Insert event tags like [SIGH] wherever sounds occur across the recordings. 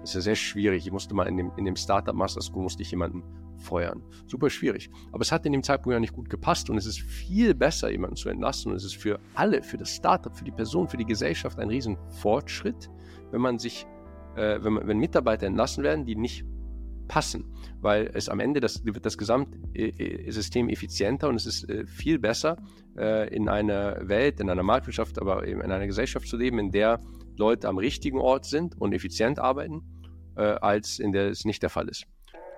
Das ist ja sehr schwierig. Ich musste mal in dem, in dem Startup Master School musste ich jemanden feuern. Super schwierig. Aber es hat in dem Zeitpunkt ja nicht gut gepasst und es ist viel besser, jemanden zu entlassen. Und es ist für alle, für das Startup, für die Person, für die Gesellschaft ein riesen Fortschritt, wenn man sich, äh, wenn, man, wenn Mitarbeiter entlassen werden, die nicht passen, weil es am Ende das, wird das Gesamtsystem effizienter und es ist äh, viel besser, äh, in einer Welt, in einer Marktwirtschaft, aber eben in einer Gesellschaft zu leben, in der Leute am richtigen Ort sind und effizient arbeiten, äh, als in der es nicht der Fall ist.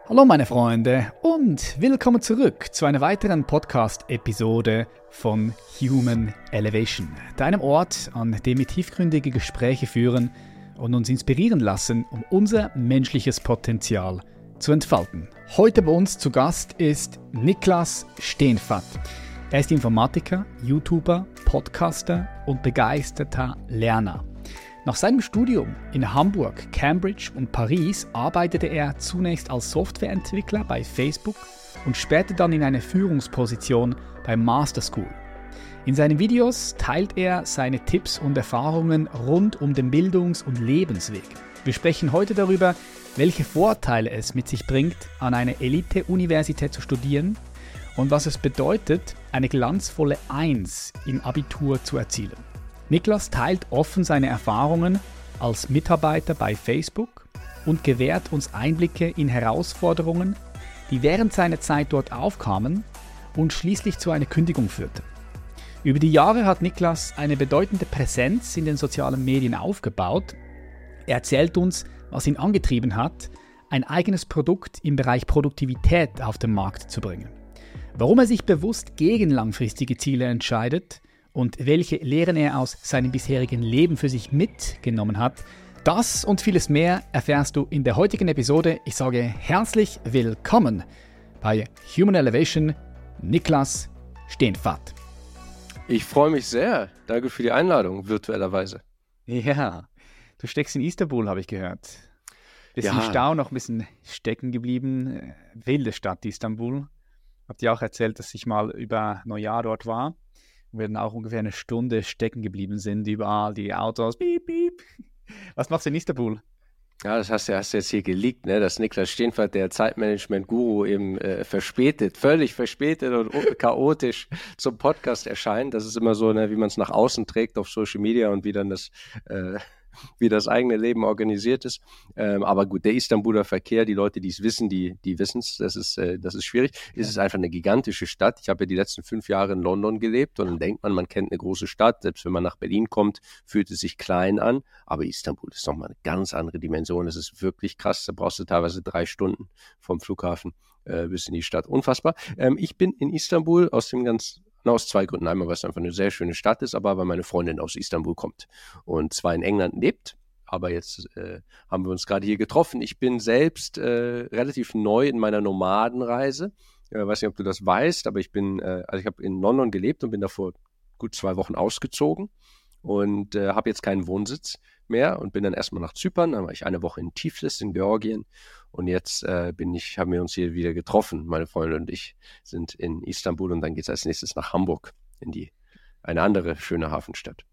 Hallo meine Freunde und willkommen zurück zu einer weiteren Podcast-Episode von Human Elevation, deinem Ort, an dem wir tiefgründige Gespräche führen und uns inspirieren lassen, um unser menschliches Potenzial zu entfalten. Heute bei uns zu Gast ist Niklas Steenfatt. Er ist Informatiker, YouTuber, Podcaster und begeisterter Lerner. Nach seinem Studium in Hamburg, Cambridge und Paris arbeitete er zunächst als Softwareentwickler bei Facebook und später dann in eine Führungsposition bei Master School. In seinen Videos teilt er seine Tipps und Erfahrungen rund um den Bildungs- und Lebensweg. Wir sprechen heute darüber, welche Vorteile es mit sich bringt, an einer Elite-Universität zu studieren und was es bedeutet, eine glanzvolle Eins im Abitur zu erzielen. Niklas teilt offen seine Erfahrungen als Mitarbeiter bei Facebook und gewährt uns Einblicke in Herausforderungen, die während seiner Zeit dort aufkamen und schließlich zu einer Kündigung führten. Über die Jahre hat Niklas eine bedeutende Präsenz in den sozialen Medien aufgebaut. Er erzählt uns, was ihn angetrieben hat, ein eigenes Produkt im Bereich Produktivität auf den Markt zu bringen. Warum er sich bewusst gegen langfristige Ziele entscheidet und welche Lehren er aus seinem bisherigen Leben für sich mitgenommen hat, das und vieles mehr erfährst du in der heutigen Episode. Ich sage herzlich willkommen bei Human Elevation, Niklas Steenfahrt. Ich freue mich sehr. Danke für die Einladung, virtuellerweise. Ja, du steckst in Istanbul, habe ich gehört. Bist ja. Stau noch ein bisschen stecken geblieben. Wilde Stadt Istanbul. Habt ihr auch erzählt, dass ich mal über Neujahr dort war wir dann auch ungefähr eine Stunde stecken geblieben sind, überall die Autos, piep, piep. Was machst du in Istanbul? Ja, das hast du, hast du jetzt hier geleakt, ne? dass Niklas Steenfeld, der Zeitmanagement-Guru, eben äh, verspätet, völlig verspätet und chaotisch zum Podcast erscheint. Das ist immer so, ne, wie man es nach außen trägt auf Social Media und wie dann das äh, wie das eigene Leben organisiert ist. Ähm, aber gut, der Istanbuler Verkehr, die Leute, die es wissen, die, die wissen es, das ist, äh, das ist schwierig. Es ist einfach eine gigantische Stadt. Ich habe ja die letzten fünf Jahre in London gelebt und dann denkt man, man kennt eine große Stadt. Selbst wenn man nach Berlin kommt, fühlt es sich klein an. Aber Istanbul ist nochmal eine ganz andere Dimension. Es ist wirklich krass. Da brauchst du teilweise drei Stunden vom Flughafen äh, bis in die Stadt. Unfassbar. Ähm, ich bin in Istanbul aus dem ganz aus zwei Gründen. Einmal, weil es einfach eine sehr schöne Stadt ist, aber weil meine Freundin aus Istanbul kommt und zwar in England lebt. Aber jetzt äh, haben wir uns gerade hier getroffen. Ich bin selbst äh, relativ neu in meiner Nomadenreise. Ich weiß nicht, ob du das weißt, aber ich bin, äh, also ich habe in London gelebt und bin da vor gut zwei Wochen ausgezogen und äh, habe jetzt keinen Wohnsitz mehr und bin dann erstmal nach Zypern. Dann war ich eine Woche in Tiflis in Georgien und jetzt äh, bin ich, haben wir uns hier wieder getroffen. Meine Freundin und ich sind in Istanbul und dann geht es als nächstes nach Hamburg in die eine andere schöne Hafenstadt.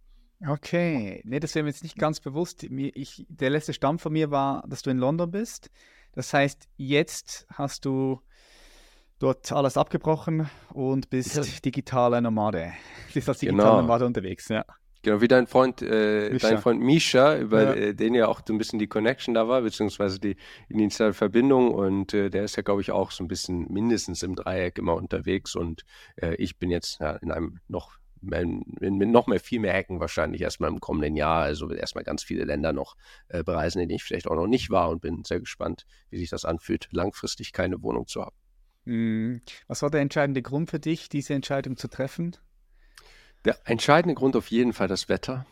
Okay, nee, das wäre mir jetzt nicht ganz bewusst. Ich, der letzte Stamm von mir war, dass du in London bist. Das heißt, jetzt hast du dort alles abgebrochen und bist digitaler Nomade. Bist als digitaler genau. Nomade unterwegs, ja. Genau, wie dein Freund, äh, dein Freund Misha, über ja. äh, den ja auch so ein bisschen die Connection da war, beziehungsweise die initiale Verbindung. Und äh, der ist ja, glaube ich, auch so ein bisschen mindestens im Dreieck immer unterwegs. Und äh, ich bin jetzt ja, in einem noch mit noch mehr, viel mehr Ecken wahrscheinlich erstmal im kommenden Jahr. Also will erstmal ganz viele Länder noch äh, bereisen, in denen ich vielleicht auch noch nicht war und bin sehr gespannt, wie sich das anfühlt, langfristig keine Wohnung zu haben. Hm. Was war der entscheidende Grund für dich, diese Entscheidung zu treffen? Der entscheidende Grund auf jeden Fall das Wetter.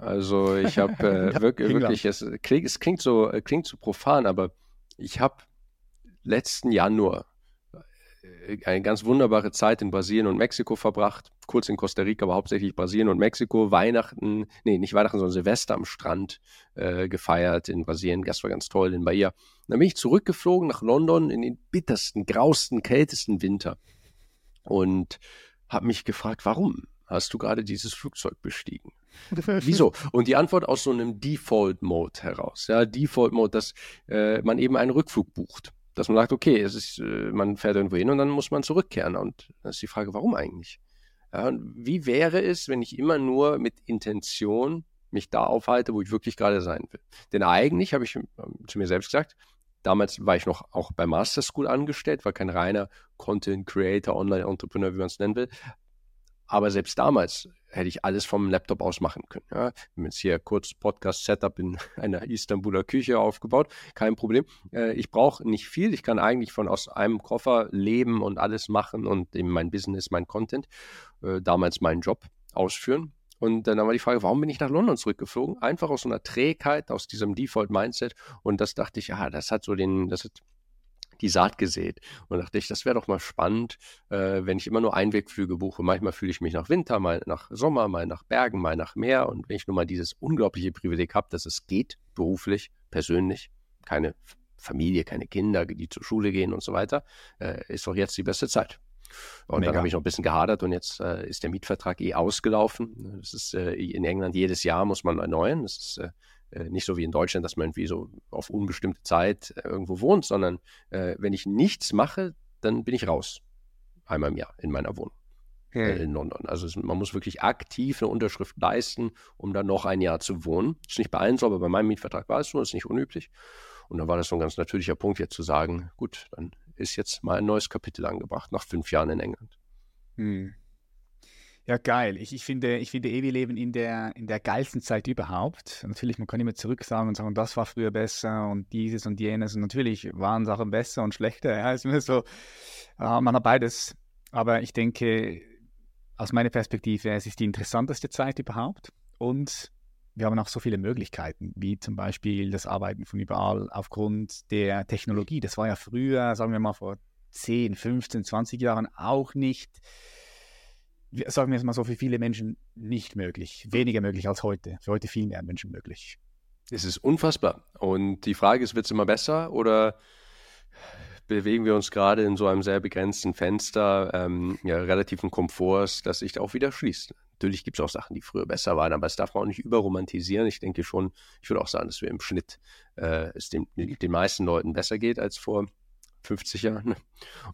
Also ich habe [LAUGHS] äh, wirklich, wirklich es, klingt, es klingt so, äh, klingt so profan, aber ich habe letzten Januar äh, eine ganz wunderbare Zeit in Brasilien und Mexiko verbracht, kurz in Costa Rica, aber hauptsächlich Brasilien und Mexiko, Weihnachten, nee, nicht Weihnachten, sondern Silvester am Strand äh, gefeiert in Brasilien, das war ganz toll in Bahia. Dann bin ich zurückgeflogen nach London in den bittersten, grausten, kältesten Winter und habe mich gefragt, warum? Hast du gerade dieses Flugzeug bestiegen? [LAUGHS] Wieso? Und die Antwort aus so einem Default-Mode heraus. Ja, Default-Mode, dass äh, man eben einen Rückflug bucht. Dass man sagt, okay, es ist, äh, man fährt irgendwo hin und dann muss man zurückkehren. Und dann ist die Frage, warum eigentlich? Ja, wie wäre es, wenn ich immer nur mit Intention mich da aufhalte, wo ich wirklich gerade sein will? Denn eigentlich habe ich ähm, zu mir selbst gesagt, damals war ich noch auch bei Master School angestellt, war kein reiner Content Creator, Online Entrepreneur, wie man es nennen will. Aber selbst damals hätte ich alles vom Laptop aus machen können. Ja. Wir haben jetzt hier kurz Podcast-Setup in [LAUGHS] einer Istanbuler Küche aufgebaut. Kein Problem. Äh, ich brauche nicht viel. Ich kann eigentlich von aus einem Koffer leben und alles machen und eben mein Business, mein Content, äh, damals meinen Job ausführen. Und dann war die Frage, warum bin ich nach London zurückgeflogen? Einfach aus so einer Trägheit, aus diesem Default-Mindset. Und das dachte ich, ja, das hat so den, das hat die Saat gesät. Und dachte ich, das wäre doch mal spannend, äh, wenn ich immer nur Einwegflüge buche. Manchmal fühle ich mich nach Winter, mal nach Sommer, mal nach Bergen, mal nach Meer. Und wenn ich nur mal dieses unglaubliche Privileg habe, dass es geht, beruflich, persönlich, keine Familie, keine Kinder, die zur Schule gehen und so weiter, äh, ist doch jetzt die beste Zeit. Und Mega. dann habe ich noch ein bisschen gehadert und jetzt äh, ist der Mietvertrag eh ausgelaufen. Das ist äh, in England jedes Jahr muss man erneuern. Das ist äh, nicht so wie in Deutschland, dass man irgendwie so auf unbestimmte Zeit äh, irgendwo wohnt, sondern äh, wenn ich nichts mache, dann bin ich raus. Einmal im Jahr in meiner Wohnung hm. in London. Also es, man muss wirklich aktiv eine Unterschrift leisten, um dann noch ein Jahr zu wohnen. Ist nicht bei allen so, aber bei meinem Mietvertrag war es so, ist nicht unüblich. Und dann war das so ein ganz natürlicher Punkt, jetzt zu sagen, gut, dann ist jetzt mal ein neues Kapitel angebracht, nach fünf Jahren in England. Hm. Ja, geil. Ich, ich finde, ich finde eh, wir leben in der, in der geilsten Zeit überhaupt. Natürlich, man kann immer zurück sagen und sagen, das war früher besser und dieses und jenes. Und natürlich waren Sachen besser und schlechter. Ja, [LAUGHS] ist mir so, äh, man hat beides. Aber ich denke, aus meiner Perspektive, es ist die interessanteste Zeit überhaupt. Und wir haben auch so viele Möglichkeiten, wie zum Beispiel das Arbeiten von überall aufgrund der Technologie. Das war ja früher, sagen wir mal vor 10, 15, 20 Jahren auch nicht sagen wir es mal so, für viele Menschen nicht möglich. Weniger möglich als heute. Für heute viel mehr Menschen möglich. Es ist unfassbar. Und die Frage ist, wird es immer besser oder bewegen wir uns gerade in so einem sehr begrenzten Fenster ähm, ja, relativen Komforts, das sich auch wieder schließt? Natürlich gibt es auch Sachen, die früher besser waren, aber das darf man auch nicht überromantisieren. Ich denke schon, ich würde auch sagen, dass wir im Schnitt äh, es den, den meisten Leuten besser geht als vor 50 Jahren.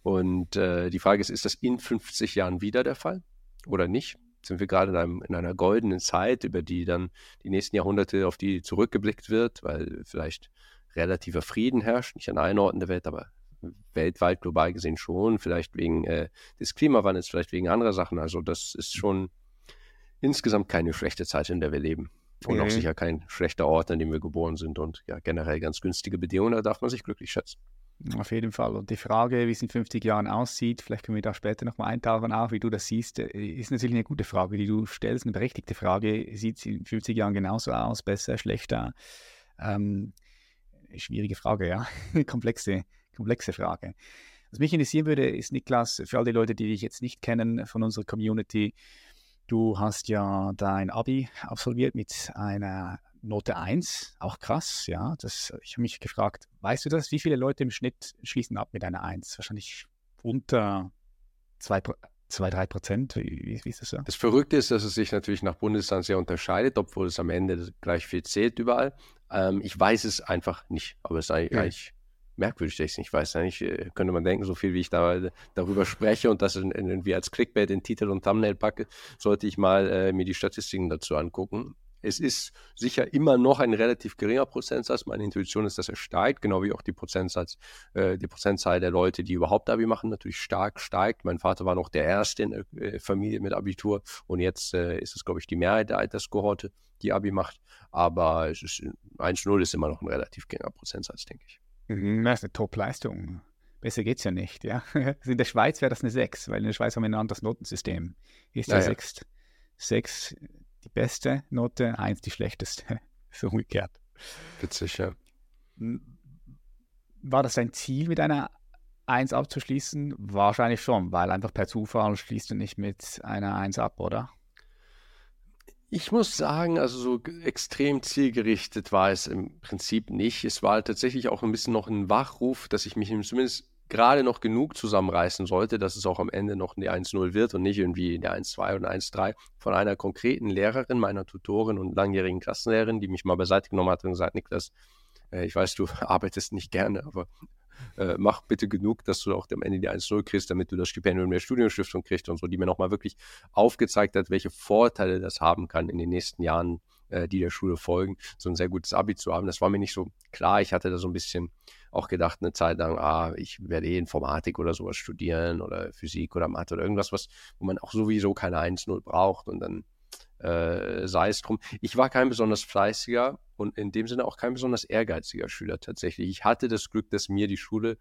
Und äh, die Frage ist, ist das in 50 Jahren wieder der Fall? Oder nicht? Sind wir gerade in, einem, in einer goldenen Zeit, über die dann die nächsten Jahrhunderte, auf die zurückgeblickt wird, weil vielleicht relativer Frieden herrscht, nicht an allen Orten der Welt, aber weltweit, global gesehen schon, vielleicht wegen äh, des Klimawandels, vielleicht wegen anderer Sachen. Also das ist schon insgesamt keine schlechte Zeit, in der wir leben. Und mhm. auch sicher kein schlechter Ort, an dem wir geboren sind und ja, generell ganz günstige Bedingungen, da darf man sich glücklich schätzen. Auf jeden Fall. Und die Frage, wie es in 50 Jahren aussieht, vielleicht können wir da später nochmal eintauchen, auch wie du das siehst, äh, ist natürlich eine gute Frage, die du stellst, eine berechtigte Frage. Sieht es in 50 Jahren genauso aus, besser, schlechter? Ähm, schwierige Frage, ja. [LAUGHS] komplexe, komplexe Frage. Was mich interessieren würde, ist, Niklas, für all die Leute, die dich jetzt nicht kennen von unserer Community, du hast ja dein Abi absolviert mit einer Note 1, auch krass, ja. Das, ich habe mich gefragt, weißt du das? Wie viele Leute im Schnitt schließen ab mit einer 1? Wahrscheinlich unter 2, 2 3 Prozent. Wie, wie, ist das so? Das Verrückte ist, dass es sich natürlich nach Bundesland sehr unterscheidet, obwohl es am Ende gleich viel zählt überall. Ähm, ich weiß es einfach nicht, aber es ist eigentlich, ja. eigentlich merkwürdig, dass ich es nicht weiß. Eigentlich äh, könnte man denken, so viel wie ich da, darüber spreche und das irgendwie als Clickbait in Titel und Thumbnail packe, sollte ich mal äh, mir die Statistiken dazu angucken. Es ist sicher immer noch ein relativ geringer Prozentsatz. Meine Intuition ist, dass er steigt, genau wie auch die Prozentsatz, äh, die Prozentzahl der Leute, die überhaupt Abi machen, natürlich stark steigt. Mein Vater war noch der Erste in der äh, Familie mit Abitur und jetzt äh, ist es, glaube ich, die Mehrheit der Alterskohorte, die Abi macht. Aber es ist 1-0 ist immer noch ein relativ geringer Prozentsatz, denke ich. Mhm, das ist eine Top-Leistung. Besser geht es ja nicht, ja. Also in der Schweiz wäre das eine 6, weil in der Schweiz haben wir ein anderes Notensystem. Hier ist ja, ja 6, 6 die beste Note, eins die schlechteste. [LAUGHS] so umgekehrt. Witzig, ja. War das dein Ziel, mit einer 1 abzuschließen? Wahrscheinlich schon, weil einfach per Zufall schließt du nicht mit einer 1 ab, oder? Ich muss sagen, also so extrem zielgerichtet war es im Prinzip nicht. Es war tatsächlich auch ein bisschen noch ein Wachruf, dass ich mich zumindest gerade noch genug zusammenreißen sollte, dass es auch am Ende noch eine 1-0 wird und nicht irgendwie eine 1-2 oder 1-3 von einer konkreten Lehrerin, meiner Tutorin und langjährigen Klassenlehrerin, die mich mal beiseite genommen hat und gesagt, Niklas, äh, ich weiß, du [LAUGHS] arbeitest nicht gerne, aber äh, mach bitte genug, dass du auch am Ende die 1-0 kriegst, damit du das Stipendium der Studienstiftung kriegst und so, die mir nochmal wirklich aufgezeigt hat, welche Vorteile das haben kann in den nächsten Jahren, äh, die der Schule folgen, so ein sehr gutes Abi zu haben. Das war mir nicht so klar. Ich hatte da so ein bisschen auch gedacht, eine Zeit lang, ah, ich werde eh Informatik oder sowas studieren oder Physik oder Mathe oder irgendwas, was, wo man auch sowieso keine 1-0 braucht und dann äh, sei es drum. Ich war kein besonders fleißiger und in dem Sinne auch kein besonders ehrgeiziger Schüler tatsächlich. Ich hatte das Glück, dass mir die Schule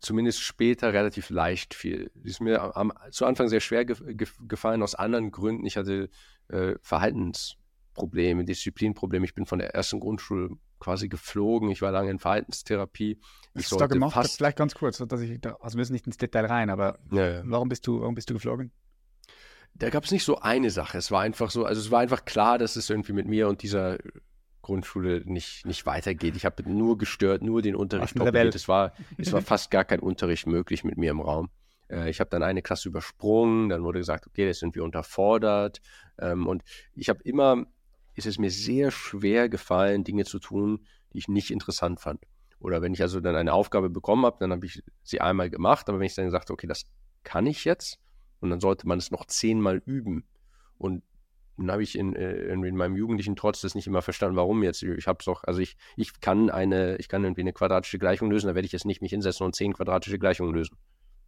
zumindest später relativ leicht fiel. Die ist mir am, zu Anfang sehr schwer ge ge gefallen aus anderen Gründen. Ich hatte äh, Verhaltensprobleme, Disziplinprobleme. Ich bin von der ersten Grundschule quasi geflogen. Ich war lange in Verhaltenstherapie. Was hast du da gemacht? Fast Vielleicht ganz kurz, dass ich da, also wir müssen nicht ins Detail rein, aber ja, ja. warum bist du, warum bist du geflogen? Da gab es nicht so eine Sache. Es war einfach so, also es war einfach klar, dass es irgendwie mit mir und dieser Grundschule nicht, nicht weitergeht. Ich habe nur gestört, nur den Unterricht probiert. Es war, es war fast gar kein Unterricht möglich mit mir im Raum. Äh, ich habe dann eine Klasse übersprungen, dann wurde gesagt, okay, das sind wir unterfordert. Ähm, und ich habe immer, ist es mir sehr schwer gefallen, Dinge zu tun, die ich nicht interessant fand. Oder wenn ich also dann eine Aufgabe bekommen habe, dann habe ich sie einmal gemacht, aber wenn ich dann gesagt habe, okay, das kann ich jetzt, und dann sollte man es noch zehnmal üben. Und dann habe ich in, äh, in meinem jugendlichen Trotz das nicht immer verstanden, warum jetzt. Ich habe es doch, also ich, ich kann eine, ich kann irgendwie eine quadratische Gleichung lösen, da werde ich jetzt nicht mich hinsetzen und zehn quadratische Gleichungen lösen.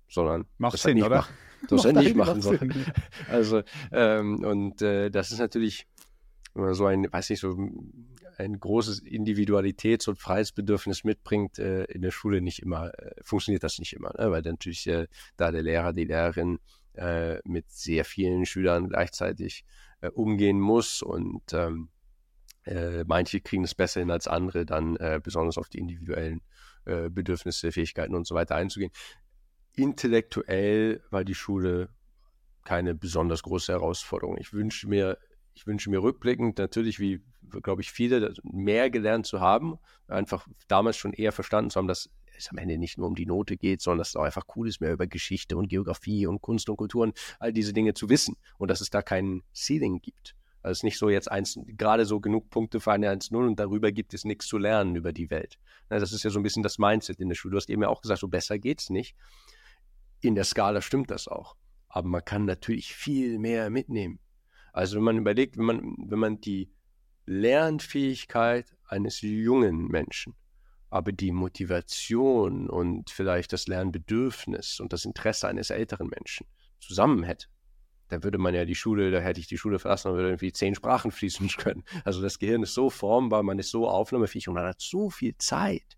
Sondern macht Sinn, nicht oder? Machen, das hätte nicht machen sollen. Also, ähm, und äh, das ist natürlich so ein, weiß nicht, so ein großes Individualitäts- und Freiheitsbedürfnis mitbringt, äh, in der Schule nicht immer, äh, funktioniert das nicht immer, ne? weil natürlich äh, da der Lehrer, die Lehrerin äh, mit sehr vielen Schülern gleichzeitig äh, umgehen muss und ähm, äh, manche kriegen es besser hin als andere, dann besonders auf die individuellen Bedürfnisse, Fähigkeiten und so weiter einzugehen. Intellektuell war die Schule keine besonders große Herausforderung. Ich wünsche mir, ich wünsche mir rückblickend natürlich, wie glaube ich, viele mehr gelernt zu haben, einfach damals schon eher verstanden zu haben, dass es am Ende nicht nur um die Note geht, sondern dass es auch einfach cool ist, mehr über Geschichte und Geografie und Kunst und Kultur und all diese Dinge zu wissen und dass es da keinen Ceiling gibt. Also es ist nicht so jetzt eins, gerade so genug Punkte für eine 1-0 und darüber gibt es nichts zu lernen über die Welt. Das ist ja so ein bisschen das Mindset in der Schule. Du hast eben ja auch gesagt, so besser geht's nicht. In der Skala stimmt das auch. Aber man kann natürlich viel mehr mitnehmen. Also wenn man überlegt, wenn man, wenn man die Lernfähigkeit eines jungen Menschen aber die Motivation und vielleicht das Lernbedürfnis und das Interesse eines älteren Menschen zusammen hätte, dann würde man ja die Schule, da hätte ich die Schule verlassen und würde irgendwie zehn Sprachen fließen [LAUGHS] können. Also das Gehirn ist so formbar, man ist so aufnahmefähig und man hat so viel Zeit.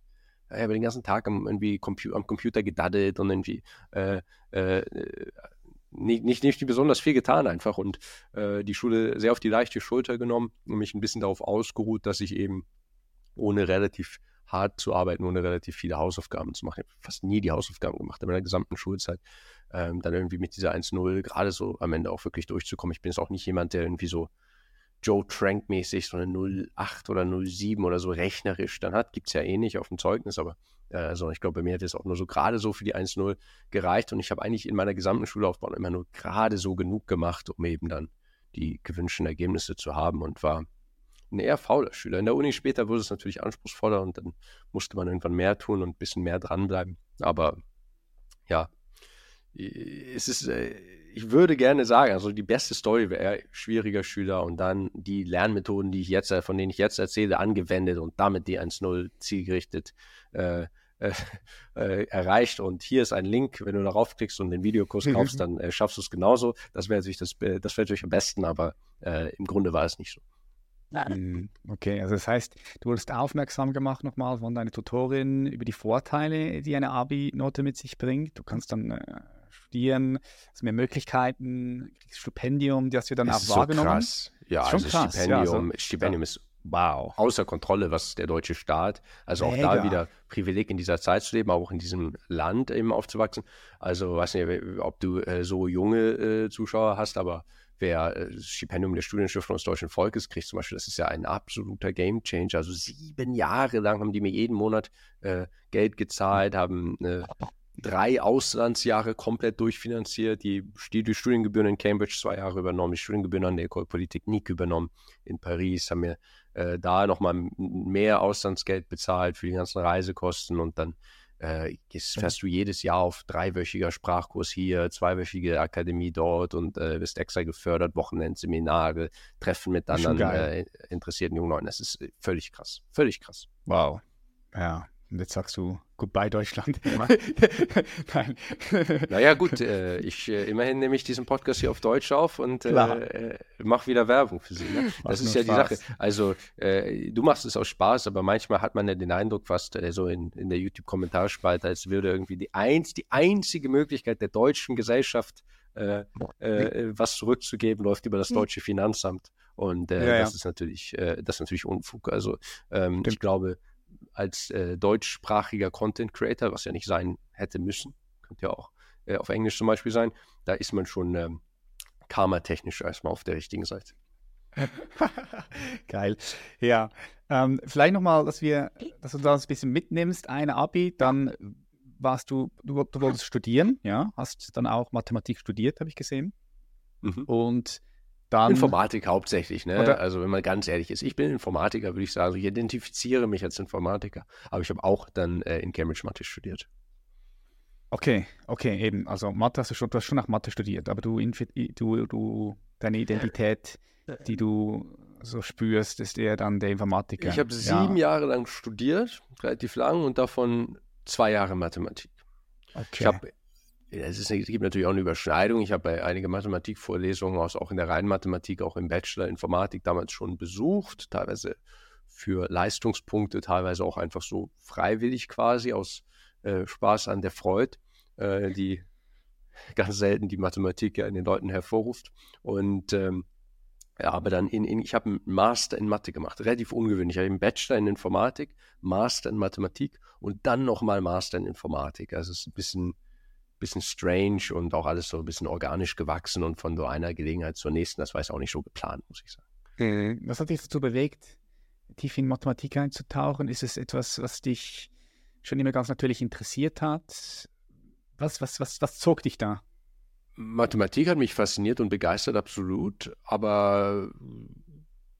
Ich habe den ganzen Tag am, irgendwie Compu am Computer gedaddelt und irgendwie äh, äh, nicht, nicht, nicht besonders viel getan einfach und äh, die Schule sehr auf die leichte Schulter genommen und mich ein bisschen darauf ausgeruht, dass ich eben ohne relativ hart zu arbeiten, ohne relativ viele Hausaufgaben zu machen. Ich fast nie die Hausaufgaben gemacht in meiner gesamten Schulzeit. Ähm, dann irgendwie mit dieser 1-0 gerade so am Ende auch wirklich durchzukommen. Ich bin jetzt auch nicht jemand, der irgendwie so Joe Trank-mäßig so eine 0,8 oder 0,7 oder so rechnerisch dann hat. Gibt es ja eh nicht auf dem Zeugnis, aber äh, also ich glaube, bei mir hat es auch nur so gerade so für die 1-0 gereicht und ich habe eigentlich in meiner gesamten Schullaufbahn immer nur gerade so genug gemacht, um eben dann die gewünschten Ergebnisse zu haben und war ein eher fauler Schüler. In der Uni später wurde es natürlich anspruchsvoller und dann musste man irgendwann mehr tun und ein bisschen mehr dranbleiben. Aber ja, es ist, äh, ich würde gerne sagen, also die beste Story wäre schwieriger Schüler und dann die Lernmethoden, die ich jetzt, äh, von denen ich jetzt erzähle, angewendet und damit die 1-0 zielgerichtet äh, äh, [LAUGHS] äh, erreicht. Und hier ist ein Link, wenn du darauf klickst und den Videokurs kaufst, dann äh, schaffst du es genauso. Das wäre natürlich das, das wäre natürlich am besten, aber im Grunde war es nicht so. Hm, okay, also das heißt, du wurdest aufmerksam gemacht nochmal von deiner Tutorin über die Vorteile, die eine Abi-Note mit sich bringt. Du kannst dann studieren, hast mehr Möglichkeiten, kriegst Stipendium, hast du dann das auch wahrgenommen. So krass. Ja, also krass. Stipendium, ja, also, Stipendium ja. ist wow. außer Kontrolle, was der deutsche Staat, also Mega. auch da wieder Privileg in dieser Zeit zu leben, aber auch in diesem Land eben aufzuwachsen. Also weiß nicht, ob du äh, so junge äh, Zuschauer hast, aber wer äh, das Stipendium der Studienstiftung des deutschen Volkes kriegt, zum Beispiel, das ist ja ein absoluter Gamechanger. Also sieben Jahre lang haben die mir jeden Monat äh, Geld gezahlt, haben äh, drei Auslandsjahre komplett durchfinanziert, die, die Studiengebühren in Cambridge zwei Jahre übernommen, die Studiengebühren an der École Polytechnique übernommen in Paris, haben mir äh, da nochmal mehr Auslandsgeld bezahlt für die ganzen Reisekosten und dann äh, fährst du jedes Jahr auf dreiwöchiger Sprachkurs hier, zweiwöchige Akademie dort und äh, wirst extra gefördert, Wochenendseminare, Treffen mit anderen äh, interessierten jungen Leuten. Das ist äh, völlig krass, völlig krass. Wow. Ja, und jetzt sagst du Goodbye Deutschland. [LAUGHS] [LAUGHS] Nein. [LAUGHS] Naja, gut, äh, ich äh, immerhin nehme ich diesen Podcast hier auf Deutsch auf und äh, äh mache wieder Werbung für Sie. Ne? Das ist ja Spaß. die Sache. Also, äh, du machst es aus Spaß, aber manchmal hat man ja den Eindruck, fast äh, so in, in der YouTube-Kommentarspalte, als würde irgendwie die, eins, die einzige Möglichkeit der deutschen Gesellschaft, was zurückzugeben, läuft über das hm. deutsche Finanzamt. Und ja, ja. das ist natürlich, das ist natürlich Unfug. Also, ähm, ich glaube, als äh, deutschsprachiger Content Creator, was ja nicht sein hätte müssen, könnte ja auch äh, auf Englisch zum Beispiel sein, da ist man schon ähm, karmatechnisch erstmal auf der richtigen Seite. [LAUGHS] Geil. Ja. Ähm, vielleicht nochmal, dass wir, dass du das ein bisschen mitnimmst, eine Abi, dann warst du, du, du wolltest studieren, ja, hast dann auch Mathematik studiert, habe ich gesehen. Mhm. Und dann. Informatik hauptsächlich, ne? Oder? Also wenn man ganz ehrlich ist, ich bin Informatiker, würde ich sagen. Also ich identifiziere mich als Informatiker. Aber ich habe auch dann äh, in Cambridge Mathe studiert. Okay, okay, eben. Also Mathe hast du schon, du hast schon nach Mathe studiert, aber du, du, du deine Identität, die du so spürst, ist eher dann der Informatiker. Ich habe sieben ja. Jahre lang studiert, relativ lang, und davon zwei Jahre Mathematik. Okay. Ich habe es, ist, es, gibt natürlich auch eine Überschneidung. Ich habe einige Mathematikvorlesungen aus, auch in der reinen Mathematik, auch im Bachelor Informatik damals schon besucht, teilweise für Leistungspunkte, teilweise auch einfach so freiwillig quasi aus äh, Spaß an der Freude, äh, die [LAUGHS] ganz selten die Mathematik ja in den Leuten hervorruft. Und ähm, ja, aber dann in, in ich habe einen Master in Mathe gemacht, relativ ungewöhnlich. Ich habe einen Bachelor in Informatik, Master in Mathematik und dann nochmal Master in Informatik. Also es ist ein bisschen bisschen strange und auch alles so ein bisschen organisch gewachsen und von so einer Gelegenheit zur nächsten. Das war jetzt auch nicht so geplant, muss ich sagen. Mhm. Was hat dich dazu bewegt, tief in Mathematik einzutauchen? Ist es etwas, was dich schon immer ganz natürlich interessiert hat? Was, was, was, was zog dich da? Mathematik hat mich fasziniert und begeistert, absolut. Aber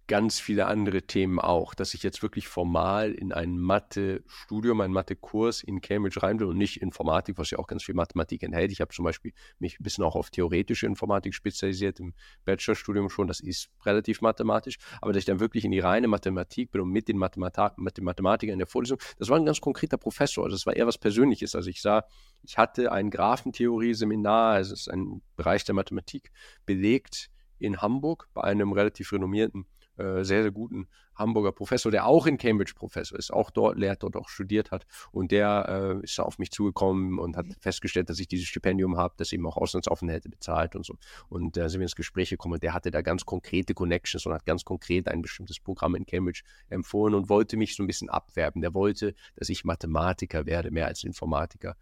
ganz viele andere Themen auch, dass ich jetzt wirklich formal in ein Mathe-Studium, einen Mathe-Kurs in Cambridge rein will und nicht Informatik, was ja auch ganz viel Mathematik enthält. Ich habe zum Beispiel mich ein bisschen auch auf theoretische Informatik spezialisiert im Bachelorstudium schon, das ist relativ mathematisch, aber dass ich dann wirklich in die reine Mathematik bin und mit den, Mathematikern in der Vorlesung, das war ein ganz konkreter Professor, also das war eher was Persönliches. Also ich sah, ich hatte ein Graphentheorie-Seminar, also es ist ein Bereich der Mathematik, belegt in Hamburg bei einem relativ renommierten äh, sehr, sehr guten Hamburger Professor, der auch in Cambridge Professor ist, auch dort lehrt, dort auch studiert hat. Und der äh, ist auf mich zugekommen und hat festgestellt, dass ich dieses Stipendium habe, das eben auch Auslandsaufenthalte bezahlt und so. Und da äh, sind wir ins Gespräch gekommen und der hatte da ganz konkrete Connections und hat ganz konkret ein bestimmtes Programm in Cambridge empfohlen und wollte mich so ein bisschen abwerben. Der wollte, dass ich Mathematiker werde, mehr als Informatiker.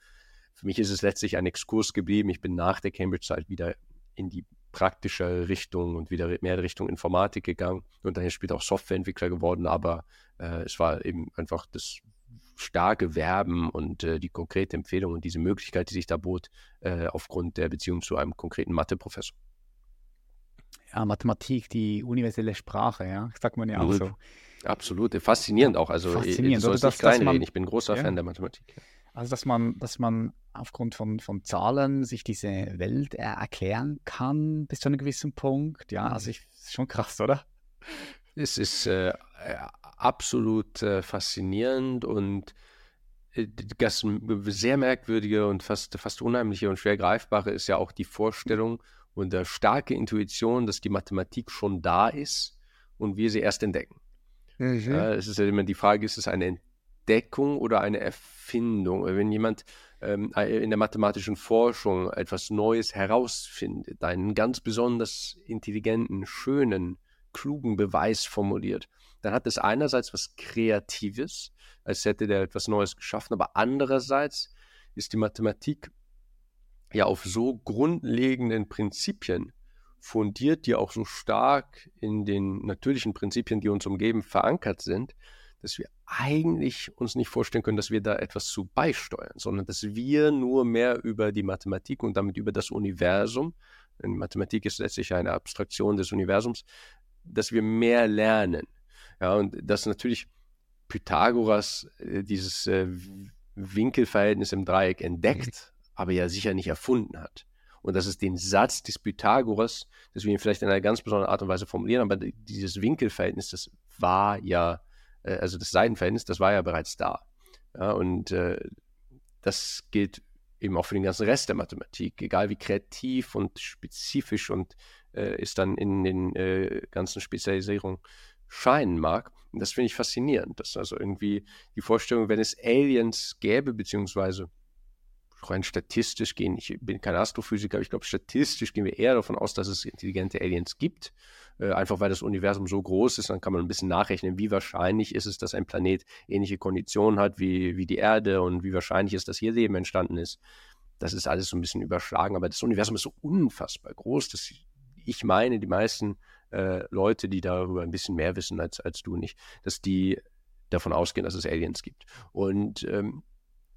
Für mich ist es letztlich ein Exkurs geblieben. Ich bin nach der Cambridge-Zeit wieder in die praktischer Richtung und wieder mehr Richtung Informatik gegangen und dann später auch Softwareentwickler geworden, aber äh, es war eben einfach das starke Werben und äh, die konkrete Empfehlung und diese Möglichkeit, die sich da bot, äh, aufgrund der Beziehung zu einem konkreten Matheprofessor. Ja, Mathematik, die universelle Sprache, ja, sagt man ja auch so. Absolut, faszinierend auch. Also, faszinierend, oder das, das man, Ich bin großer ja. Fan der Mathematik. Ja. Also, dass man, dass man aufgrund von, von Zahlen sich diese Welt äh, erklären kann bis zu einem gewissen Punkt. Ja, also mhm. ich, ist schon krass, oder? Es ist äh, absolut äh, faszinierend und äh, das sehr merkwürdige und fast, fast unheimliche und schwer greifbare ist ja auch die Vorstellung und der starke Intuition, dass die Mathematik schon da ist und wir sie erst entdecken. Mhm. Ja, es ist ja immer die Frage, ist es eine Entdeckung oder eine Erfindung? Wenn jemand ähm, äh, in der mathematischen Forschung etwas Neues herausfindet, einen ganz besonders intelligenten, schönen, klugen Beweis formuliert, dann hat es einerseits was Kreatives, als hätte der etwas Neues geschaffen, aber andererseits ist die Mathematik ja auf so grundlegenden Prinzipien fundiert, die auch so stark in den natürlichen Prinzipien, die uns umgeben, verankert sind, dass wir eigentlich uns nicht vorstellen können, dass wir da etwas zu beisteuern, sondern dass wir nur mehr über die Mathematik und damit über das Universum, denn Mathematik ist letztlich eine Abstraktion des Universums, dass wir mehr lernen. Ja, und dass natürlich Pythagoras äh, dieses äh, Winkelverhältnis im Dreieck entdeckt, aber ja sicher nicht erfunden hat. Und dass es den Satz des Pythagoras, dass wir ihn vielleicht in einer ganz besonderen Art und Weise formulieren, aber dieses Winkelverhältnis, das war ja, äh, also das Seitenverhältnis, das war ja bereits da. Ja, und äh, das gilt eben auch für den ganzen Rest der Mathematik, egal wie kreativ und spezifisch und äh, es dann in den äh, ganzen Spezialisierungen scheinen mag. Und das finde ich faszinierend, dass also irgendwie die Vorstellung, wenn es Aliens gäbe, beziehungsweise rein statistisch gehen, ich bin kein Astrophysiker, aber ich glaube, statistisch gehen wir eher davon aus, dass es intelligente Aliens gibt. Äh, einfach weil das Universum so groß ist, dann kann man ein bisschen nachrechnen, wie wahrscheinlich ist es, dass ein Planet ähnliche Konditionen hat wie, wie die Erde und wie wahrscheinlich ist, dass hier Leben entstanden ist. Das ist alles so ein bisschen überschlagen, aber das Universum ist so unfassbar groß, dass ich meine, die meisten äh, Leute, die darüber ein bisschen mehr wissen als, als du nicht, dass die davon ausgehen, dass es Aliens gibt. Und ähm,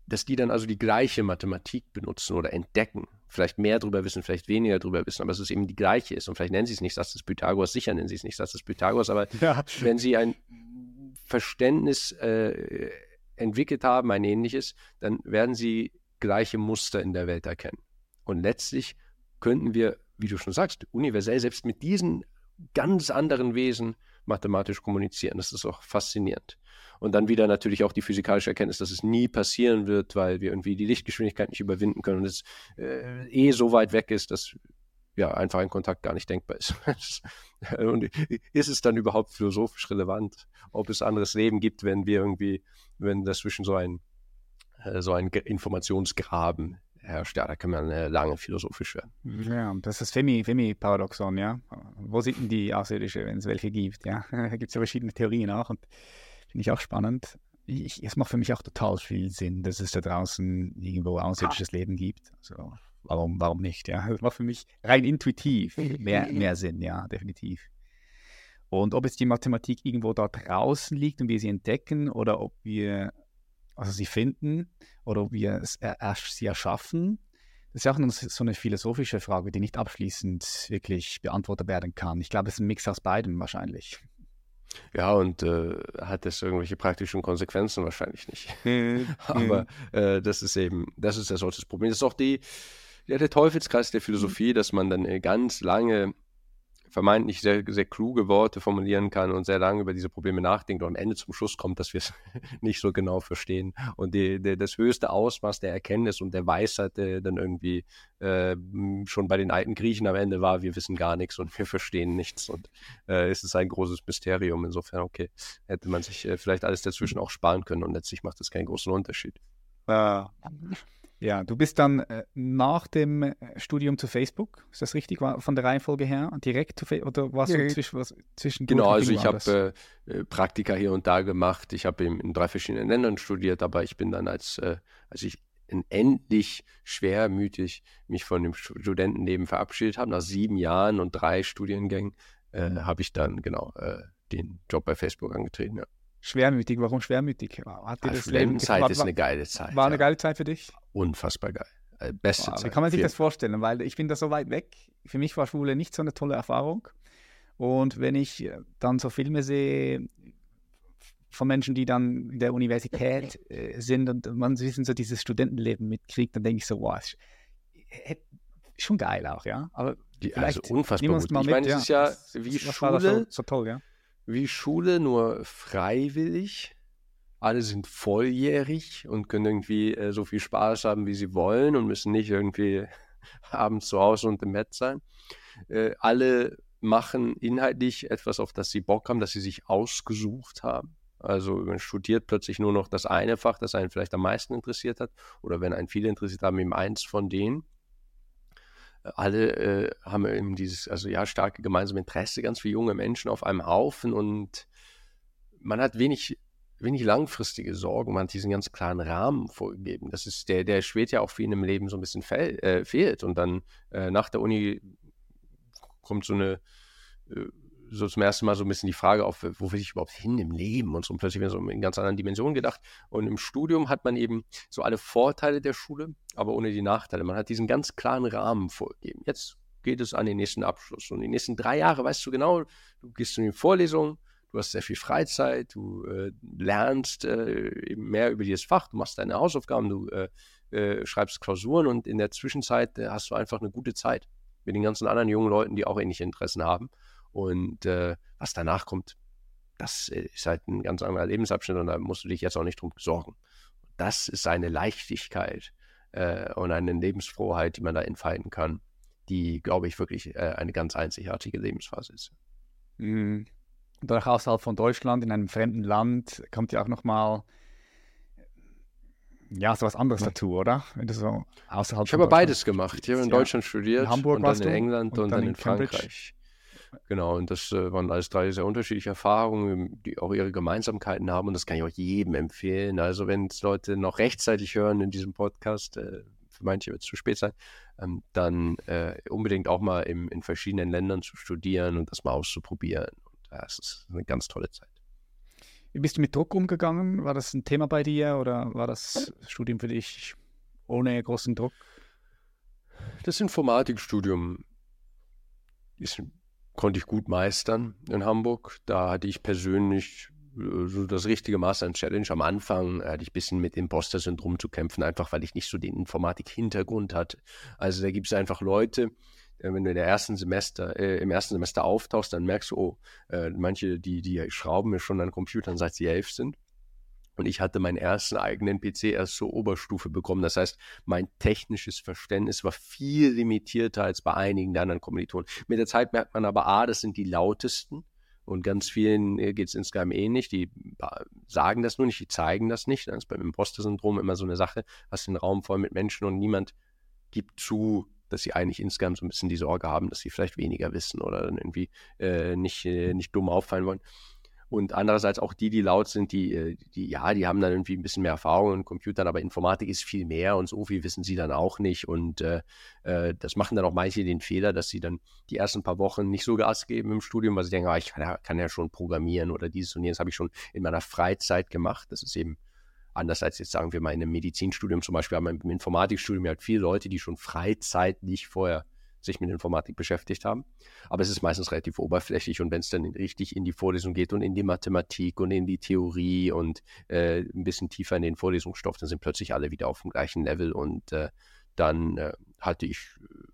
dass die dann also die gleiche Mathematik benutzen oder entdecken. Vielleicht mehr darüber wissen, vielleicht weniger darüber wissen, aber dass es eben die gleiche ist. Und vielleicht nennen sie es nicht Satz des Pythagoras, sicher nennen sie es nicht Satz des Pythagoras, aber [LAUGHS] ja. wenn sie ein Verständnis äh, entwickelt haben, ein ähnliches, dann werden sie gleiche Muster in der Welt erkennen. Und letztlich könnten wir, wie du schon sagst, universell selbst mit diesen ganz anderen Wesen mathematisch kommunizieren. Das ist auch faszinierend. Und dann wieder natürlich auch die physikalische Erkenntnis, dass es nie passieren wird, weil wir irgendwie die Lichtgeschwindigkeit nicht überwinden können und es äh, eh so weit weg ist, dass ja einfach ein Kontakt gar nicht denkbar ist. [LAUGHS] und ist es dann überhaupt philosophisch relevant, ob es anderes Leben gibt, wenn wir irgendwie, wenn dazwischen so ein äh, so ein Informationsgraben herrscht, ja, da kann man äh, lange philosophisch werden. Ja, das ist Femi-Paradoxon, ja. Wo sind denn die Außerirdische, wenn es welche gibt, ja? [LAUGHS] da gibt es ja verschiedene Theorien auch und finde ich auch spannend. Ich, es macht für mich auch total viel Sinn, dass es da draußen irgendwo außerirdisches Leben gibt. Also warum, warum nicht, ja? Das macht für mich rein intuitiv mehr, [LAUGHS] mehr Sinn, ja, definitiv. Und ob jetzt die Mathematik irgendwo da draußen liegt und wir sie entdecken oder ob wir also sie finden oder ob wir es, sie erschaffen. Das ist ja auch so eine philosophische Frage, die nicht abschließend wirklich beantwortet werden kann. Ich glaube, es ist ein Mix aus beidem wahrscheinlich. Ja, und äh, hat das irgendwelche praktischen Konsequenzen? Wahrscheinlich nicht. [LAUGHS] [LAUGHS] Aber äh, das ist eben, das ist ja solches Problem. Das ist auch die, ja, der Teufelskreis der Philosophie, dass man dann äh, ganz lange vermeintlich sehr, sehr kluge Worte formulieren kann und sehr lange über diese Probleme nachdenkt und am Ende zum Schluss kommt, dass wir es [LAUGHS] nicht so genau verstehen. Und die, die, das höchste Ausmaß der Erkenntnis und der Weisheit äh, dann irgendwie äh, schon bei den alten Griechen am Ende war, wir wissen gar nichts und [LAUGHS] wir verstehen nichts. Und äh, es ist ein großes Mysterium. Insofern, okay, hätte man sich äh, vielleicht alles dazwischen auch sparen können und letztlich macht es keinen großen Unterschied. Ja. Ja, du bist dann äh, nach dem äh, Studium zu Facebook, ist das richtig, war von der Reihenfolge her? Direkt zu Facebook oder warst ja, du zwischen, was, zwischen Genau, also ich habe äh, äh, Praktika hier und da gemacht. Ich habe in, in, drei verschiedenen Ländern studiert, aber ich bin dann als, äh, als ich endlich schwermütig mich von dem Studentenleben verabschiedet habe, nach sieben Jahren und drei Studiengängen, äh, habe ich dann genau den Job bei Facebook angetreten. Ja. Schwermütig, warum schwermütig? Hat dir das Studentenzeit ist eine geile Zeit. War eine geile Zeit für dich? Unfassbar geil. Äh, beste Boah, Zeit. Kann man sich das vorstellen, weil ich bin da so weit weg. Für mich war Schule nicht so eine tolle Erfahrung. Und wenn ich äh, dann so Filme sehe von Menschen, die dann in der Universität äh, sind und man wissen so dieses Studentenleben mitkriegt, dann denke ich so, wow, schon geil auch, ja. Aber also unfassbar gut. ich meine, es ist ja wie Schule. So, so toll, ja wie Schule, nur freiwillig. Alle sind volljährig und können irgendwie äh, so viel Spaß haben, wie sie wollen und müssen nicht irgendwie [LAUGHS] abends zu Hause und im Bett sein. Äh, alle machen inhaltlich etwas, auf das sie Bock haben, das sie sich ausgesucht haben. Also man studiert plötzlich nur noch das eine Fach, das einen vielleicht am meisten interessiert hat. Oder wenn einen viele interessiert haben, eben eins von denen alle äh, haben eben dieses, also ja, starke gemeinsame Interesse, ganz viele junge Menschen auf einem Haufen und man hat wenig, wenig langfristige Sorgen, man hat diesen ganz klaren Rahmen vorgegeben. Das ist der, der schwert ja auch für ihn im Leben so ein bisschen fehl, äh, fehlt. Und dann äh, nach der Uni kommt so eine, äh, so zum ersten Mal so ein bisschen die Frage auf, wo will ich überhaupt hin im Leben und so und plötzlich wird so in ganz anderen Dimensionen gedacht. Und im Studium hat man eben so alle Vorteile der Schule, aber ohne die Nachteile. Man hat diesen ganz klaren Rahmen vorgegeben. Jetzt geht es an den nächsten Abschluss. Und die nächsten drei Jahre weißt du genau, du gehst zu den Vorlesungen, du hast sehr viel Freizeit, du äh, lernst äh, mehr über dieses Fach, du machst deine Hausaufgaben, du äh, äh schreibst Klausuren und in der Zwischenzeit äh, hast du einfach eine gute Zeit mit den ganzen anderen jungen Leuten, die auch ähnliche Interessen haben. Und äh, was danach kommt, das ist halt ein ganz anderer Lebensabschnitt und da musst du dich jetzt auch nicht drum sorgen. Das ist eine Leichtigkeit und eine Lebensfroheit, die man da entfalten kann, die, glaube ich, wirklich eine ganz einzigartige Lebensphase ist. Mhm. Und auch außerhalb von Deutschland, in einem fremden Land, kommt ja auch nochmal ja, so was anderes dazu, oder? Wenn du so außerhalb Ich habe beides gemacht. Ich habe in Deutschland ja. studiert, in Hamburg und dann in England und, und dann, dann, in, Frankreich. Genau, und das äh, waren alles drei sehr unterschiedliche Erfahrungen, die auch ihre Gemeinsamkeiten haben und das kann ich auch jedem empfehlen. Also wenn es Leute noch rechtzeitig hören in diesem Podcast, äh, für manche wird es zu spät sein, ähm, dann äh, unbedingt auch mal im, in verschiedenen Ländern zu studieren und das mal auszuprobieren ja, es ist eine ganz tolle Zeit. Wie bist du mit Druck umgegangen? War das ein Thema bei dir oder war das Studium für dich ohne großen Druck? Das Informatikstudium ist, konnte ich gut meistern in Hamburg. Da hatte ich persönlich äh, so das richtige Maß an Challenge. Am Anfang hatte ich ein bisschen mit Imposter-Syndrom zu kämpfen, einfach weil ich nicht so den Informatik-Hintergrund hatte. Also da gibt es einfach Leute, äh, wenn du in der ersten Semester, äh, im ersten Semester auftauchst, dann merkst du, oh, äh, manche, die, die schrauben mir schon an Computern, seit sie elf sind. Und ich hatte meinen ersten eigenen PC erst zur Oberstufe bekommen. Das heißt, mein technisches Verständnis war viel limitierter als bei einigen der anderen Kommilitonen. Mit der Zeit merkt man aber, ah, das sind die lautesten. Und ganz vielen äh, geht es insgesamt ähnlich. Die sagen das nur nicht, die zeigen das nicht. Das ist beim Imposter-Syndrom immer so eine Sache. Hast den Raum voll mit Menschen und niemand gibt zu, dass sie eigentlich insgesamt so ein bisschen die Sorge haben, dass sie vielleicht weniger wissen oder dann irgendwie äh, nicht, äh, nicht dumm auffallen wollen. Und andererseits auch die, die laut sind, die, äh, die, ja, die haben dann irgendwie ein bisschen mehr Erfahrung in Computern, aber Informatik ist viel mehr und so viel wissen sie dann auch nicht. Und äh, äh, das machen dann auch manche den Fehler, dass sie dann die ersten paar Wochen nicht so Gas geben im Studium, weil sie denken, ah, ich kann ja, kann ja schon programmieren oder dieses und jenes habe ich schon in meiner Freizeit gemacht. Das ist eben Anders als jetzt sagen wir mal in einem Medizinstudium zum Beispiel, haben wir im Informatikstudium halt viele Leute, die schon freizeitig vorher sich mit Informatik beschäftigt haben. Aber es ist meistens relativ oberflächlich und wenn es dann richtig in die Vorlesung geht und in die Mathematik und in die Theorie und äh, ein bisschen tiefer in den Vorlesungsstoff, dann sind plötzlich alle wieder auf dem gleichen Level und äh, dann äh, hatte ich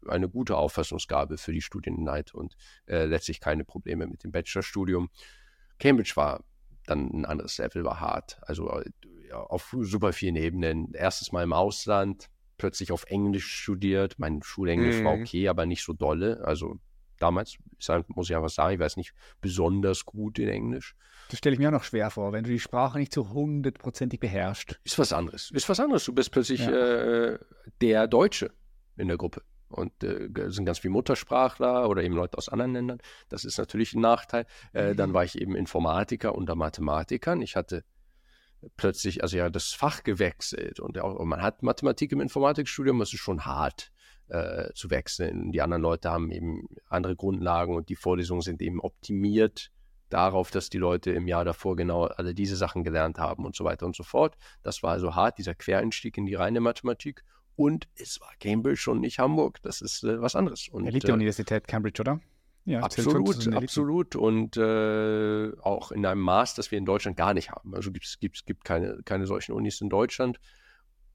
eine gute Auffassungsgabe für die Studienneid und äh, letztlich keine Probleme mit dem Bachelorstudium. Cambridge war dann ein anderes Level, war hart. Also äh, auf super vielen Ebenen. Erstes Mal im Ausland, plötzlich auf Englisch studiert. Mein Schulenglisch mhm. war okay, aber nicht so dolle. Also damals, muss ich einfach sagen, ich weiß nicht besonders gut in Englisch. Das stelle ich mir auch noch schwer vor, wenn du die Sprache nicht so hundertprozentig beherrschst. Ist was anderes. Ist was anderes. Du bist plötzlich ja. äh, der Deutsche in der Gruppe. Und äh, sind ganz viele Muttersprachler oder eben Leute aus anderen Ländern. Das ist natürlich ein Nachteil. Äh, mhm. Dann war ich eben Informatiker unter Mathematikern. Ich hatte plötzlich, also ja, das Fach gewechselt und, auch, und man hat Mathematik im Informatikstudium, das ist schon hart äh, zu wechseln. Die anderen Leute haben eben andere Grundlagen und die Vorlesungen sind eben optimiert darauf, dass die Leute im Jahr davor genau alle diese Sachen gelernt haben und so weiter und so fort. Das war also hart, dieser Quereinstieg in die reine Mathematik. Und es war Cambridge und nicht Hamburg. Das ist äh, was anderes. Und, Elite-Universität äh, Cambridge, oder? Ja, absolut, absolut. Und äh, auch in einem Maß, das wir in Deutschland gar nicht haben. Also gibt's, gibt's, gibt keine, keine solchen Unis in Deutschland.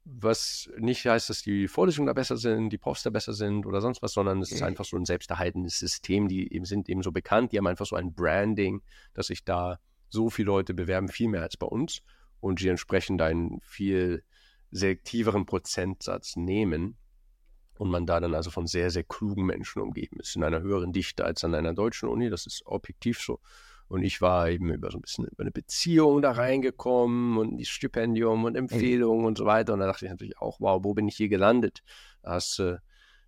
Was nicht heißt, dass die Vorlesungen da besser sind, die Profs da besser sind oder sonst was, sondern es ist einfach so ein selbsterhaltendes System. Die eben sind eben so bekannt, die haben einfach so ein Branding, dass sich da so viele Leute bewerben, viel mehr als bei uns. Und die entsprechend einen viel selektiveren Prozentsatz nehmen und man da dann also von sehr, sehr klugen Menschen umgeben ist, in einer höheren Dichte als an einer deutschen Uni, das ist objektiv so. Und ich war eben über so ein bisschen über eine Beziehung da reingekommen und die Stipendium und Empfehlungen und so weiter. Und da dachte ich natürlich auch, wow, wo bin ich hier gelandet? Da hast äh,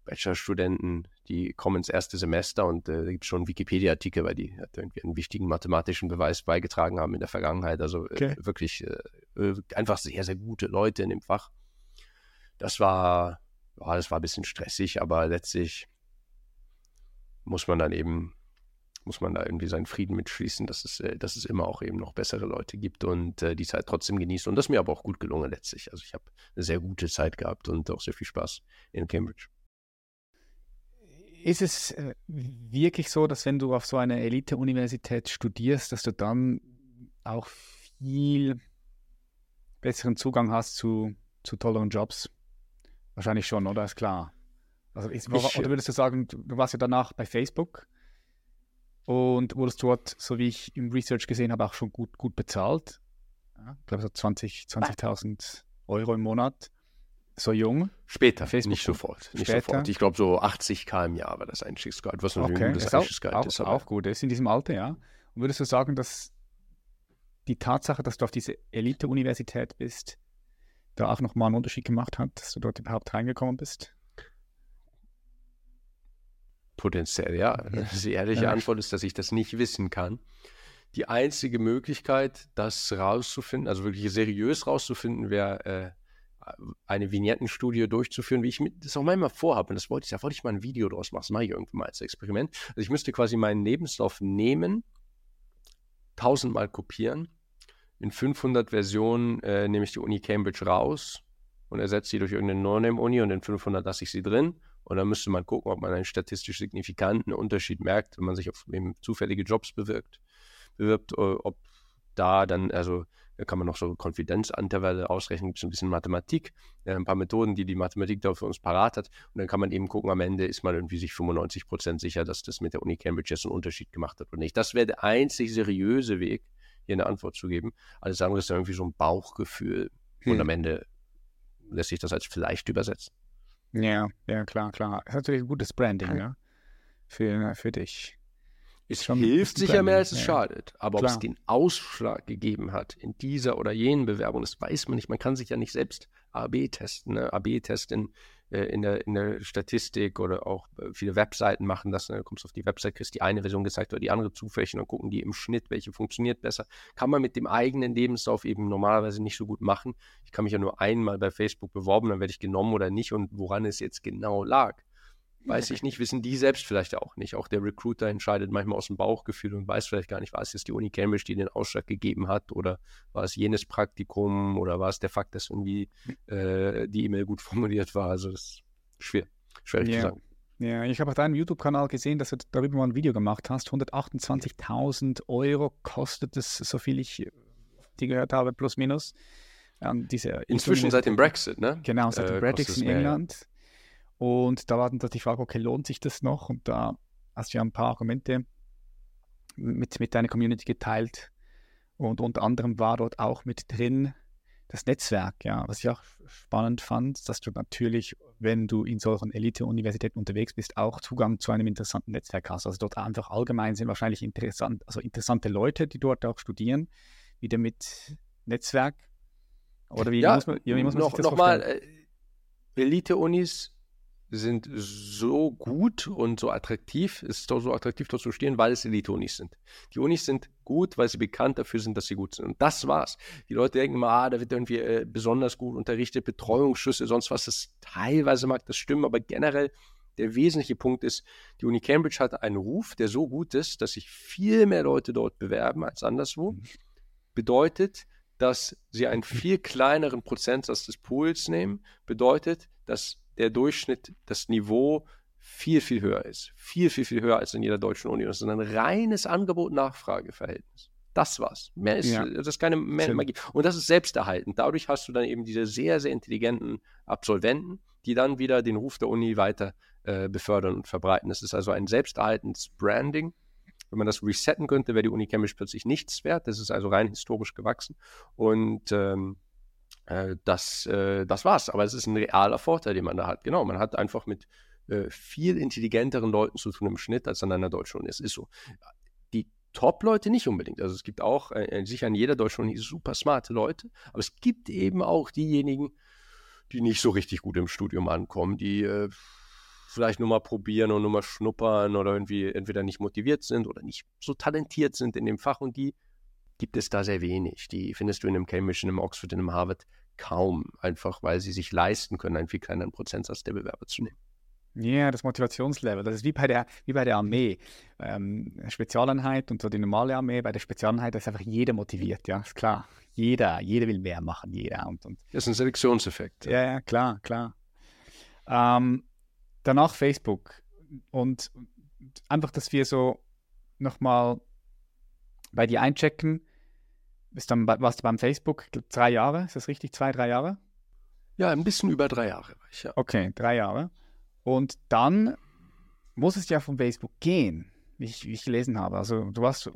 Bachelorstudenten, die kommen ins erste Semester und äh, da gibt es schon Wikipedia-Artikel, weil die irgendwie einen wichtigen mathematischen Beweis beigetragen haben in der Vergangenheit. Also äh, okay. äh, wirklich äh, einfach sehr, sehr gute Leute in dem Fach. Das war ja, das war ein bisschen stressig, aber letztlich muss man dann eben, muss man da irgendwie seinen Frieden mitschließen, dass es, äh, dass es immer auch eben noch bessere Leute gibt und äh, die Zeit trotzdem genießt. Und das ist mir aber auch gut gelungen letztlich. Also ich habe eine sehr gute Zeit gehabt und auch sehr viel Spaß in Cambridge. Ist es äh, wirklich so, dass wenn du auf so einer Elite-Universität studierst, dass du dann auch viel besseren Zugang hast zu, zu tolleren Jobs? Wahrscheinlich schon, oder? Ist klar. Also ist, ich, oder würdest du sagen, du, warst ja danach bei Facebook und wurdest dort, so wie ich im Research gesehen habe, auch schon gut, gut bezahlt. Ja, ich glaube so 20, 20.000 Euro im Monat. So jung. Später, Facebook nicht sofort. Nicht Später. sofort. Ich glaube so 80 k im Jahr war das Einstiegsgehalt, was natürlich okay. ein gutes Einstiegsgehalt auch, ist. Auch, auch gut ist in diesem Alter, ja. Und würdest du sagen, dass die Tatsache, dass du auf diese Elite-Universität bist, da auch nochmal einen Unterschied gemacht hat, dass du dort überhaupt reingekommen bist? Potenziell, ja. Die ehrliche ja. Antwort ist, dass ich das nicht wissen kann. Die einzige Möglichkeit, das rauszufinden, also wirklich seriös rauszufinden, wäre äh, eine Vignettenstudie durchzuführen, wie ich das auch manchmal vorhabe. Und das wollte ich, da wollte ich mal ein Video draus machen. Das mache ich irgendwann mal als Experiment. Also ich müsste quasi meinen Lebenslauf nehmen, tausendmal kopieren in 500 Versionen äh, nehme ich die Uni Cambridge raus und ersetze sie durch irgendeine No-Name-Uni und in 500 lasse ich sie drin. Und dann müsste man gucken, ob man einen statistisch signifikanten Unterschied merkt, wenn man sich auf eben zufällige Jobs bewirkt, bewirbt, äh, ob da dann, also da kann man noch so Konfidenzantervalle ausrechnen, gibt es ein bisschen Mathematik, äh, ein paar Methoden, die die Mathematik da für uns parat hat. Und dann kann man eben gucken, am Ende ist man irgendwie sich 95 Prozent sicher, dass das mit der Uni Cambridge jetzt einen Unterschied gemacht hat oder nicht. Das wäre der einzig seriöse Weg, hier eine Antwort zu geben. Alles andere ist dann irgendwie so ein Bauchgefühl. Hm. Und am Ende lässt sich das als vielleicht übersetzen. Ja, ja, klar, klar. Das ist natürlich ein gutes Branding, ja, für, für dich. Es hilft sicher mehr, als es ja. schadet. Aber Klar. ob es den Ausschlag gegeben hat in dieser oder jenen Bewerbung, das weiß man nicht. Man kann sich ja nicht selbst AB testen. Ne? AB-Test in, in, der, in der Statistik oder auch äh, viele Webseiten machen das. Ne? Du kommst auf die Website, kriegst die eine Version gezeigt oder die andere zufällig und dann gucken die im Schnitt, welche funktioniert besser. Kann man mit dem eigenen Lebenslauf eben normalerweise nicht so gut machen. Ich kann mich ja nur einmal bei Facebook beworben, dann werde ich genommen oder nicht und woran es jetzt genau lag Weiß ich nicht, wissen die selbst vielleicht auch nicht. Auch der Recruiter entscheidet manchmal aus dem Bauchgefühl und weiß vielleicht gar nicht, war es jetzt die Uni Cambridge, die den Ausschlag gegeben hat oder war es jenes Praktikum oder war es der Fakt, dass irgendwie äh, die E-Mail gut [LAUGHS] formuliert war. Also das ist schwer, schwierig yeah. zu sagen. Ja, ich habe auf deinem YouTube-Kanal gesehen, dass du darüber mal ein Video gemacht hast. 128.000 Euro kostet es, so viel ich die gehört habe, plus minus. Ähm, diese Inzwischen seit dem Brexit, ne? Genau, seit dem äh, Brexit in England. Und da war dann die Frage, okay, lohnt sich das noch? Und da hast du ja ein paar Argumente mit, mit deiner Community geteilt. Und unter anderem war dort auch mit drin das Netzwerk, ja, was ich auch spannend fand, dass du natürlich, wenn du in solchen Elite-Universitäten unterwegs bist, auch Zugang zu einem interessanten Netzwerk hast. Also dort einfach allgemein sind wahrscheinlich interessant, also interessante Leute, die dort auch studieren, wieder mit Netzwerk. Oder wie ja, muss man, wie muss man noch, sich das noch mal, äh, Elite-Unis sind so gut und so attraktiv, es ist doch so attraktiv dort zu stehen, weil es Elite-Unis sind. Die Unis sind gut, weil sie bekannt dafür sind, dass sie gut sind. Und das war's. Die Leute denken immer, ah, da wird irgendwie äh, besonders gut unterrichtet, Betreuungsschüsse, sonst was. Das teilweise mag das stimmen, aber generell der wesentliche Punkt ist, die Uni Cambridge hat einen Ruf, der so gut ist, dass sich viel mehr Leute dort bewerben als anderswo. Mhm. Bedeutet, dass sie einen viel kleineren Prozentsatz des Pools nehmen. Bedeutet, dass der Durchschnitt, das Niveau viel, viel höher ist. Viel, viel, viel höher als in jeder deutschen Uni. Das ist ein reines Angebot-Nachfrage-Verhältnis. Das war's. Mehr ist, ja. das ist keine mehr Magie. Und das ist selbsterhaltend. Dadurch hast du dann eben diese sehr, sehr intelligenten Absolventen, die dann wieder den Ruf der Uni weiter äh, befördern und verbreiten. Das ist also ein selbsterhaltendes Branding. Wenn man das resetten könnte, wäre die Uni Chemisch plötzlich nichts wert. Das ist also rein historisch gewachsen. Und ähm, äh, das, äh, das war's. Aber es ist ein realer Vorteil, den man da hat. Genau, man hat einfach mit äh, viel intelligenteren Leuten zu tun im Schnitt als an einer deutschen Uni. Es ist so. Die Top-Leute nicht unbedingt. Also es gibt auch äh, sicher an jeder deutschen Uni super smarte Leute, aber es gibt eben auch diejenigen, die nicht so richtig gut im Studium ankommen, die äh, vielleicht nur mal probieren und nur mal schnuppern oder irgendwie entweder nicht motiviert sind oder nicht so talentiert sind in dem Fach und die gibt es da sehr wenig. Die findest du in einem Cambridge, in einem Oxford, in einem Harvard kaum, einfach weil sie sich leisten können, einen viel kleineren Prozentsatz der Bewerber zu nehmen. Ja, yeah, das Motivationslevel, das ist wie bei der, wie bei der Armee. Ähm, Spezialeinheit und so die normale Armee, bei der Spezialeinheit ist einfach jeder motiviert, ja, ist klar. Jeder, jeder will mehr machen, jeder. Und, und das ist ein Selektionseffekt. Ja, ja, klar, klar. Ähm, danach Facebook und einfach, dass wir so nochmal bei dir einchecken. Bist dann, warst du beim Facebook drei Jahre? Ist das richtig? Zwei, drei Jahre? Ja, ein bisschen über drei Jahre war ich, ja. Okay, drei Jahre. Und dann muss es ja von Facebook gehen, wie ich, wie ich gelesen habe. Also du warst,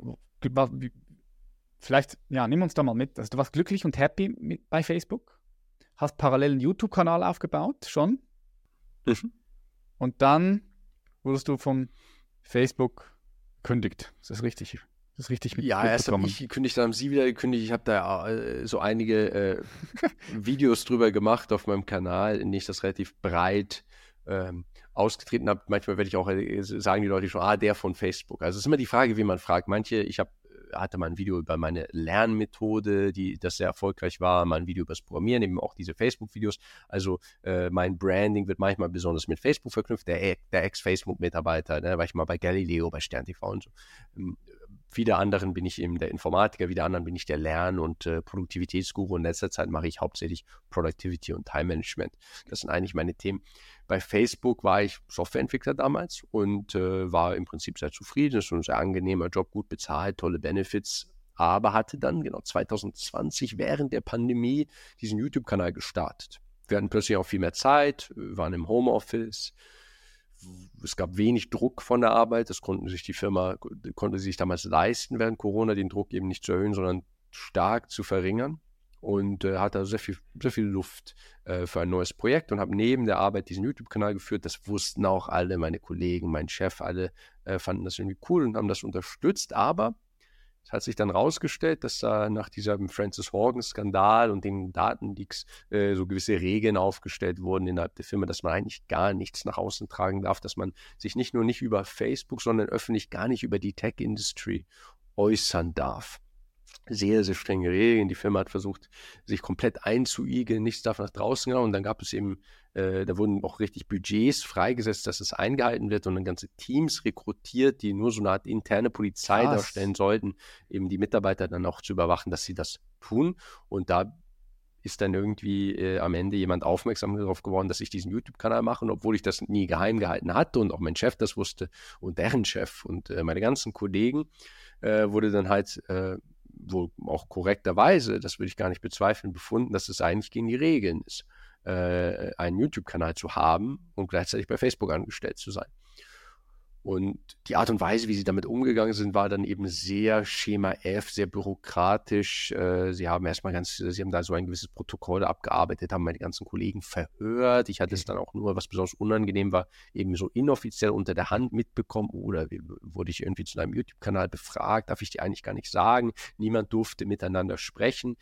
vielleicht, ja, nimm uns da mal mit. Also du warst glücklich und happy mit, bei Facebook, hast parallel einen YouTube-Kanal aufgebaut, schon. Mhm. Und dann wurdest du von Facebook kündigt. Ist das richtig? Das ist richtig mit Ja, erst habe ich gekündigt, dann haben Sie wieder gekündigt. Ich habe da äh, so einige äh, [LAUGHS] Videos drüber gemacht auf meinem Kanal, in denen ich das relativ breit ähm, ausgetreten habe. Manchmal werde ich auch äh, sagen die Leute schon, ah, der von Facebook. Also es ist immer die Frage, wie man fragt. Manche, ich habe hatte mal ein Video über meine Lernmethode, die das sehr erfolgreich war, mal ein Video über das Programmieren, eben auch diese Facebook-Videos. Also äh, mein Branding wird manchmal besonders mit Facebook verknüpft. Der, der Ex-Facebook-Mitarbeiter, ne, war ich mal bei Galileo, bei SternTV und so. Wieder anderen bin ich eben der Informatiker, wieder anderen bin ich der Lern- und äh, Produktivitätsguru. In letzter Zeit mache ich hauptsächlich Productivity und Time Management. Das sind eigentlich meine Themen. Bei Facebook war ich Softwareentwickler damals und äh, war im Prinzip sehr zufrieden. Das ist ein sehr angenehmer Job, gut bezahlt, tolle Benefits. Aber hatte dann genau 2020 während der Pandemie diesen YouTube-Kanal gestartet. Wir hatten plötzlich auch viel mehr Zeit, waren im Homeoffice, es gab wenig Druck von der Arbeit. Das konnten sich die Firma, konnte sich damals leisten, während Corona den Druck eben nicht zu erhöhen, sondern stark zu verringern. Und äh, hatte sehr viel, sehr viel Luft äh, für ein neues Projekt und habe neben der Arbeit diesen YouTube-Kanal geführt. Das wussten auch alle, meine Kollegen, mein Chef, alle äh, fanden das irgendwie cool und haben das unterstützt. Aber es hat sich dann rausgestellt, dass da nach diesem Francis Horgan-Skandal und den Datenleaks äh, so gewisse Regeln aufgestellt wurden innerhalb der Firma, dass man eigentlich gar nichts nach außen tragen darf, dass man sich nicht nur nicht über Facebook, sondern öffentlich gar nicht über die Tech-Industry äußern darf sehr, sehr strenge Regeln. Die Firma hat versucht, sich komplett einzuigeln, nichts darf nach draußen gehen. Und dann gab es eben, äh, da wurden auch richtig Budgets freigesetzt, dass es eingehalten wird und dann ganze Teams rekrutiert, die nur so eine Art interne Polizei Krass. darstellen sollten, eben die Mitarbeiter dann auch zu überwachen, dass sie das tun. Und da ist dann irgendwie äh, am Ende jemand aufmerksam darauf geworden, dass ich diesen YouTube-Kanal mache, und obwohl ich das nie geheim gehalten hatte und auch mein Chef das wusste und deren Chef und äh, meine ganzen Kollegen, äh, wurde dann halt äh, wohl auch korrekterweise, das würde ich gar nicht bezweifeln, befunden, dass es eigentlich gegen die Regeln ist, äh, einen YouTube-Kanal zu haben und gleichzeitig bei Facebook angestellt zu sein. Und die Art und Weise, wie sie damit umgegangen sind, war dann eben sehr Schema F, sehr bürokratisch. Äh, sie haben erstmal ganz, sie haben da so ein gewisses Protokoll abgearbeitet, haben meine ganzen Kollegen verhört. Ich hatte es dann auch nur, was besonders unangenehm war, eben so inoffiziell unter der Hand mitbekommen. Oder wurde ich irgendwie zu einem YouTube-Kanal befragt? Darf ich dir eigentlich gar nicht sagen? Niemand durfte miteinander sprechen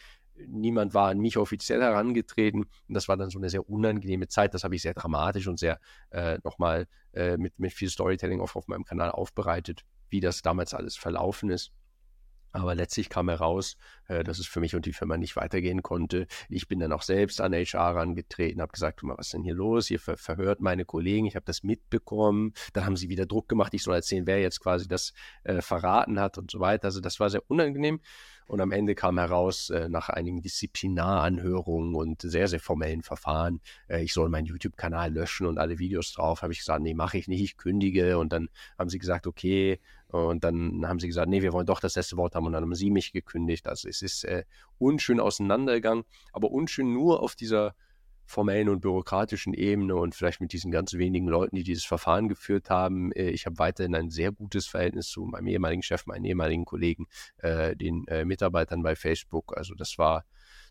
niemand war an mich offiziell herangetreten. Und das war dann so eine sehr unangenehme Zeit. Das habe ich sehr dramatisch und sehr äh, nochmal äh, mit, mit viel Storytelling auf, auf meinem Kanal aufbereitet, wie das damals alles verlaufen ist. Aber letztlich kam heraus, äh, dass es für mich und die Firma nicht weitergehen konnte. Ich bin dann auch selbst an HR herangetreten, habe gesagt, mal, was ist denn hier los? Ihr ver verhört meine Kollegen, ich habe das mitbekommen. Dann haben sie wieder Druck gemacht, ich soll erzählen, wer jetzt quasi das äh, verraten hat und so weiter. Also das war sehr unangenehm. Und am Ende kam heraus, äh, nach einigen Disziplinaranhörungen und sehr, sehr formellen Verfahren, äh, ich soll meinen YouTube-Kanal löschen und alle Videos drauf. Habe ich gesagt, nee, mache ich nicht, ich kündige. Und dann haben sie gesagt, okay. Und dann haben sie gesagt, nee, wir wollen doch das letzte Wort haben. Und dann haben sie mich gekündigt. Also es ist äh, unschön auseinandergegangen, aber unschön nur auf dieser formellen und bürokratischen Ebene und vielleicht mit diesen ganz wenigen Leuten, die dieses Verfahren geführt haben. Äh, ich habe weiterhin ein sehr gutes Verhältnis zu meinem ehemaligen Chef, meinen ehemaligen Kollegen, äh, den äh, Mitarbeitern bei Facebook. Also das war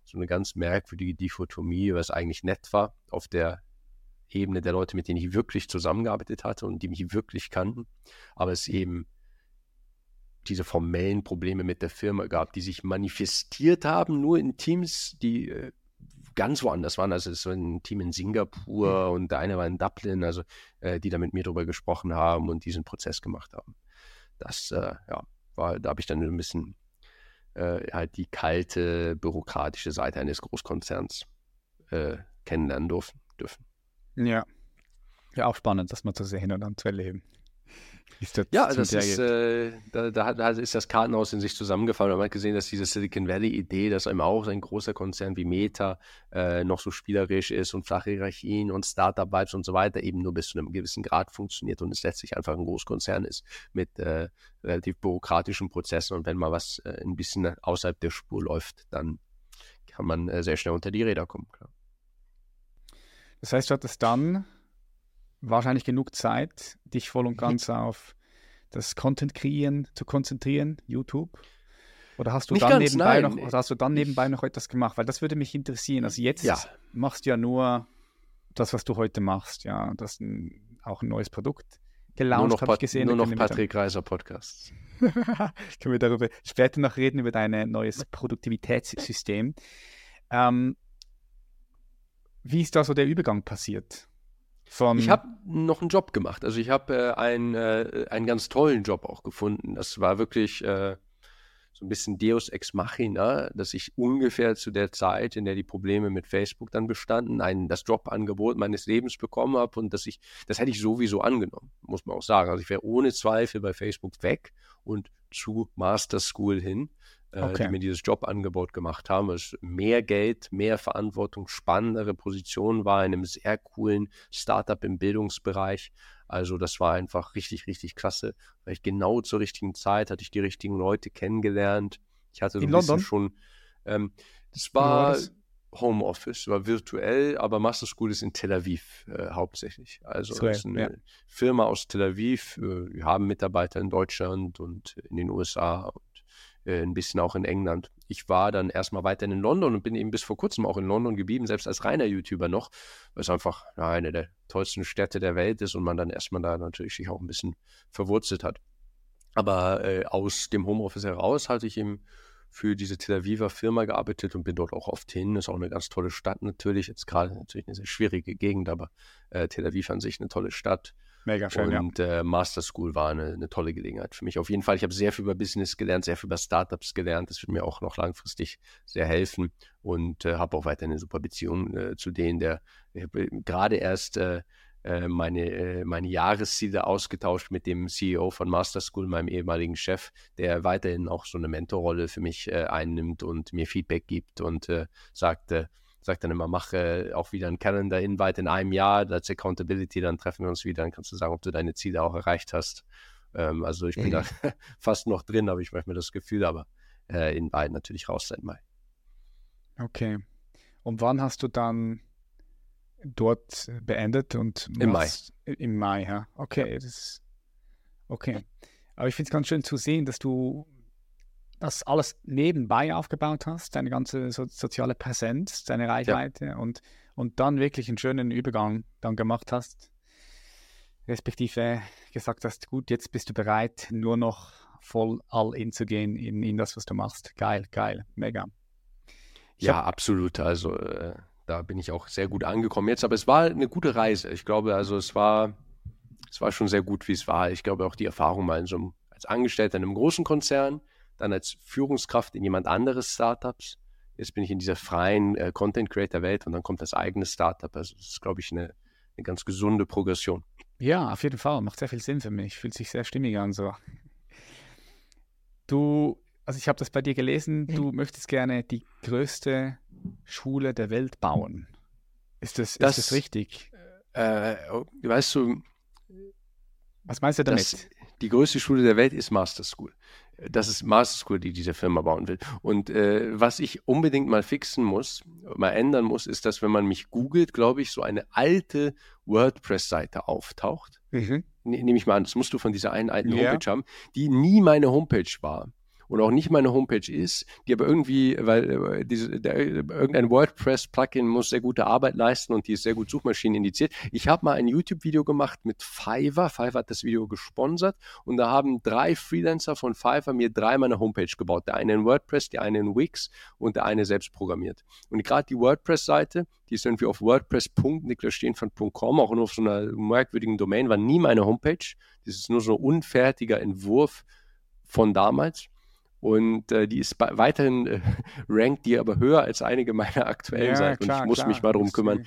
so eine ganz merkwürdige Dichotomie, was eigentlich nett war auf der Ebene der Leute, mit denen ich wirklich zusammengearbeitet hatte und die mich wirklich kannten. Aber es eben diese formellen Probleme mit der Firma gab, die sich manifestiert haben, nur in Teams, die ganz woanders waren. Also es war ein Team in Singapur mhm. und der eine war in Dublin, also äh, die da mit mir drüber gesprochen haben und diesen Prozess gemacht haben. Das, äh, ja, war, da habe ich dann ein bisschen äh, halt die kalte, bürokratische Seite eines Großkonzerns äh, kennenlernen dürfen. dürfen. Ja. Ja, auch spannend, das mal zu sehen und dann zu erleben. Das ja, das ist, äh, da, da, da, ist das Kartenhaus in sich zusammengefallen. Man hat gesehen, dass diese Silicon Valley-Idee, dass einem auch ein großer Konzern wie Meta äh, noch so spielerisch ist und flache Hierarchien und Startup-Vibes und so weiter, eben nur bis zu einem gewissen Grad funktioniert und es letztlich einfach ein Großkonzern ist mit äh, relativ bürokratischen Prozessen. Und wenn mal was äh, ein bisschen außerhalb der Spur läuft, dann kann man äh, sehr schnell unter die Räder kommen. Klar. Das heißt, du hattest dann wahrscheinlich genug Zeit, dich voll und ganz auf das Content kreieren zu konzentrieren, YouTube? Oder hast du Nicht dann ganz, nebenbei nein. noch, oder hast du dann nebenbei noch etwas gemacht? Weil das würde mich interessieren. Also jetzt ja. machst du ja nur das, was du heute machst, ja, das ein, auch ein neues Produkt gelauncht, habe ich gesehen. Nur noch Patrick Reiser Podcasts. [LAUGHS] können wir darüber später noch reden, über dein neues Produktivitätssystem. Ähm, wie ist da so der Übergang passiert? Ich habe noch einen Job gemacht. Also ich habe äh, einen, äh, einen ganz tollen Job auch gefunden. Das war wirklich äh, so ein bisschen Deus ex machina, dass ich ungefähr zu der Zeit, in der die Probleme mit Facebook dann bestanden, ein, das Jobangebot meines Lebens bekommen habe und dass ich, das hätte ich sowieso angenommen, muss man auch sagen. Also ich wäre ohne Zweifel bei Facebook weg und zu Master School hin okay. die mir dieses Jobangebot gemacht haben. Es mehr Geld, mehr Verantwortung, spannendere Position war in einem sehr coolen Startup im Bildungsbereich. Also das war einfach richtig, richtig klasse. Weil ich genau zur richtigen Zeit hatte ich die richtigen Leute kennengelernt. Ich hatte so ein bisschen schon. Ähm, das war, war Homeoffice, war virtuell, aber Master School ist in Tel Aviv äh, hauptsächlich. Also so, ist eine ja. Firma aus Tel Aviv. Äh, wir haben Mitarbeiter in Deutschland und in den USA äh, ein bisschen auch in England. Ich war dann erstmal weiterhin in London und bin eben bis vor kurzem auch in London geblieben, selbst als reiner YouTuber noch, weil es einfach ja, eine der tollsten Städte der Welt ist und man dann erstmal da natürlich sich auch ein bisschen verwurzelt hat. Aber äh, aus dem Homeoffice heraus hatte ich eben für diese Tel Aviver Firma gearbeitet und bin dort auch oft hin. Ist auch eine ganz tolle Stadt natürlich. Jetzt gerade natürlich eine sehr schwierige Gegend, aber äh, Tel Aviv an sich eine tolle Stadt. Mega schön, Und ja. äh, Master School war eine, eine, tolle Gelegenheit für mich. Auf jeden Fall, ich habe sehr viel über Business gelernt, sehr viel über Startups gelernt. Das wird mir auch noch langfristig sehr helfen und äh, habe auch weiter eine super Beziehung äh, zu denen, der gerade erst äh, äh, meine, äh, meine Jahresziele ausgetauscht mit dem CEO von Master School, meinem ehemaligen Chef, der weiterhin auch so eine Mentorrolle für mich einnimmt und mir Feedback gibt und sagte, sagt dann immer, mache auch wieder einen Calendar-Invite in einem Jahr, als Accountability, dann treffen wir uns wieder, dann kannst du sagen, ob du deine Ziele auch erreicht hast. Ähm, also ich bin mhm. da [LAUGHS] fast noch drin, habe ich manchmal das Gefühl, aber äh, in beiden natürlich raus seit Mai. Okay. Und wann hast du dann dort beendet und im Mai. Im Mai, ja. Okay, ja. das ist okay. Aber ich finde es ganz schön zu sehen, dass du das alles nebenbei aufgebaut hast, deine ganze so, soziale Präsenz, deine Reichweite ja. und, und dann wirklich einen schönen Übergang dann gemacht hast, respektive gesagt hast, gut, jetzt bist du bereit, nur noch voll all in zu gehen in, in das, was du machst. Geil, geil, mega. Ich ja, absolut. Also äh, da bin ich auch sehr gut angekommen jetzt, aber es war eine gute Reise. Ich glaube, also es war, es war schon sehr gut, wie es war. Ich glaube auch die Erfahrung mal in so einem, als Angestellter in einem großen Konzern, dann als Führungskraft in jemand anderes Startups. Jetzt bin ich in dieser freien äh, Content Creator Welt und dann kommt das eigene Startup. Also das ist, glaube ich, eine, eine ganz gesunde Progression. Ja, auf jeden Fall. Macht sehr viel Sinn für mich. Fühlt sich sehr stimmig an so. Du, also ich habe das bei dir gelesen, du möchtest gerne die größte Schule der Welt bauen. Ist das, das ist das richtig? Äh, oh, weißt du, was meinst du damit? die größte Schule der Welt ist Master School das ist Master School, die diese Firma bauen will. Und äh, was ich unbedingt mal fixen muss, mal ändern muss, ist, dass wenn man mich googelt, glaube ich, so eine alte WordPress-Seite auftaucht. Mhm. Ne, Nehme ich mal an, das musst du von dieser einen alten Homepage ja. haben, die nie meine Homepage war und auch nicht meine Homepage ist, die aber irgendwie, weil äh, diese, der, irgendein WordPress-Plugin muss sehr gute Arbeit leisten und die ist sehr gut Suchmaschinen indiziert. Ich habe mal ein YouTube-Video gemacht mit Fiverr. Fiverr hat das Video gesponsert und da haben drei Freelancer von Fiverr mir drei meine Homepage gebaut. Der eine in WordPress, der eine in Wix und der eine selbst programmiert. Und gerade die WordPress-Seite, die ist irgendwie auf wordpress.niklasstehenfand.com, auch nur auf so einer merkwürdigen Domain, war nie meine Homepage. Das ist nur so ein unfertiger Entwurf von damals. Und äh, die ist weiterhin äh, [LAUGHS] rankt die aber höher als einige meiner aktuellen ja, Seiten. und ich muss klar. mich mal darum kümmern,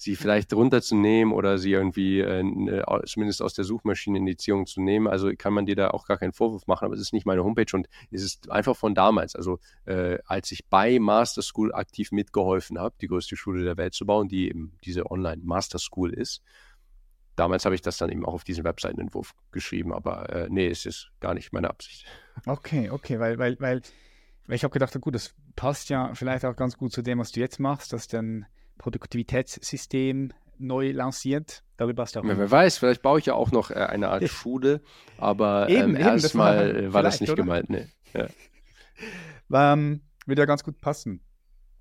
sie vielleicht runterzunehmen oder sie irgendwie äh, ne, zumindest aus der Suchmaschinenindizierung zu nehmen. Also kann man dir da auch gar keinen Vorwurf machen, aber es ist nicht meine Homepage und es ist einfach von damals. Also äh, als ich bei Master School aktiv mitgeholfen habe, die größte Schule der Welt zu bauen, die eben diese Online Master School ist, damals habe ich das dann eben auch auf diesen Webseitenentwurf geschrieben, aber äh, nee, es ist gar nicht meine Absicht. Okay, okay, weil, weil, weil, weil ich habe gedacht, gut, das passt ja vielleicht auch ganz gut zu dem, was du jetzt machst, dass dein Produktivitätssystem neu lanciert. Darüber hast du auch. Ja, wer weiß, vielleicht baue ich ja auch noch äh, eine Art [LAUGHS] Schule, aber ähm, erstmal war, war das nicht gemeint. Nee. Ja. [LAUGHS] ähm, würde ja ganz gut passen.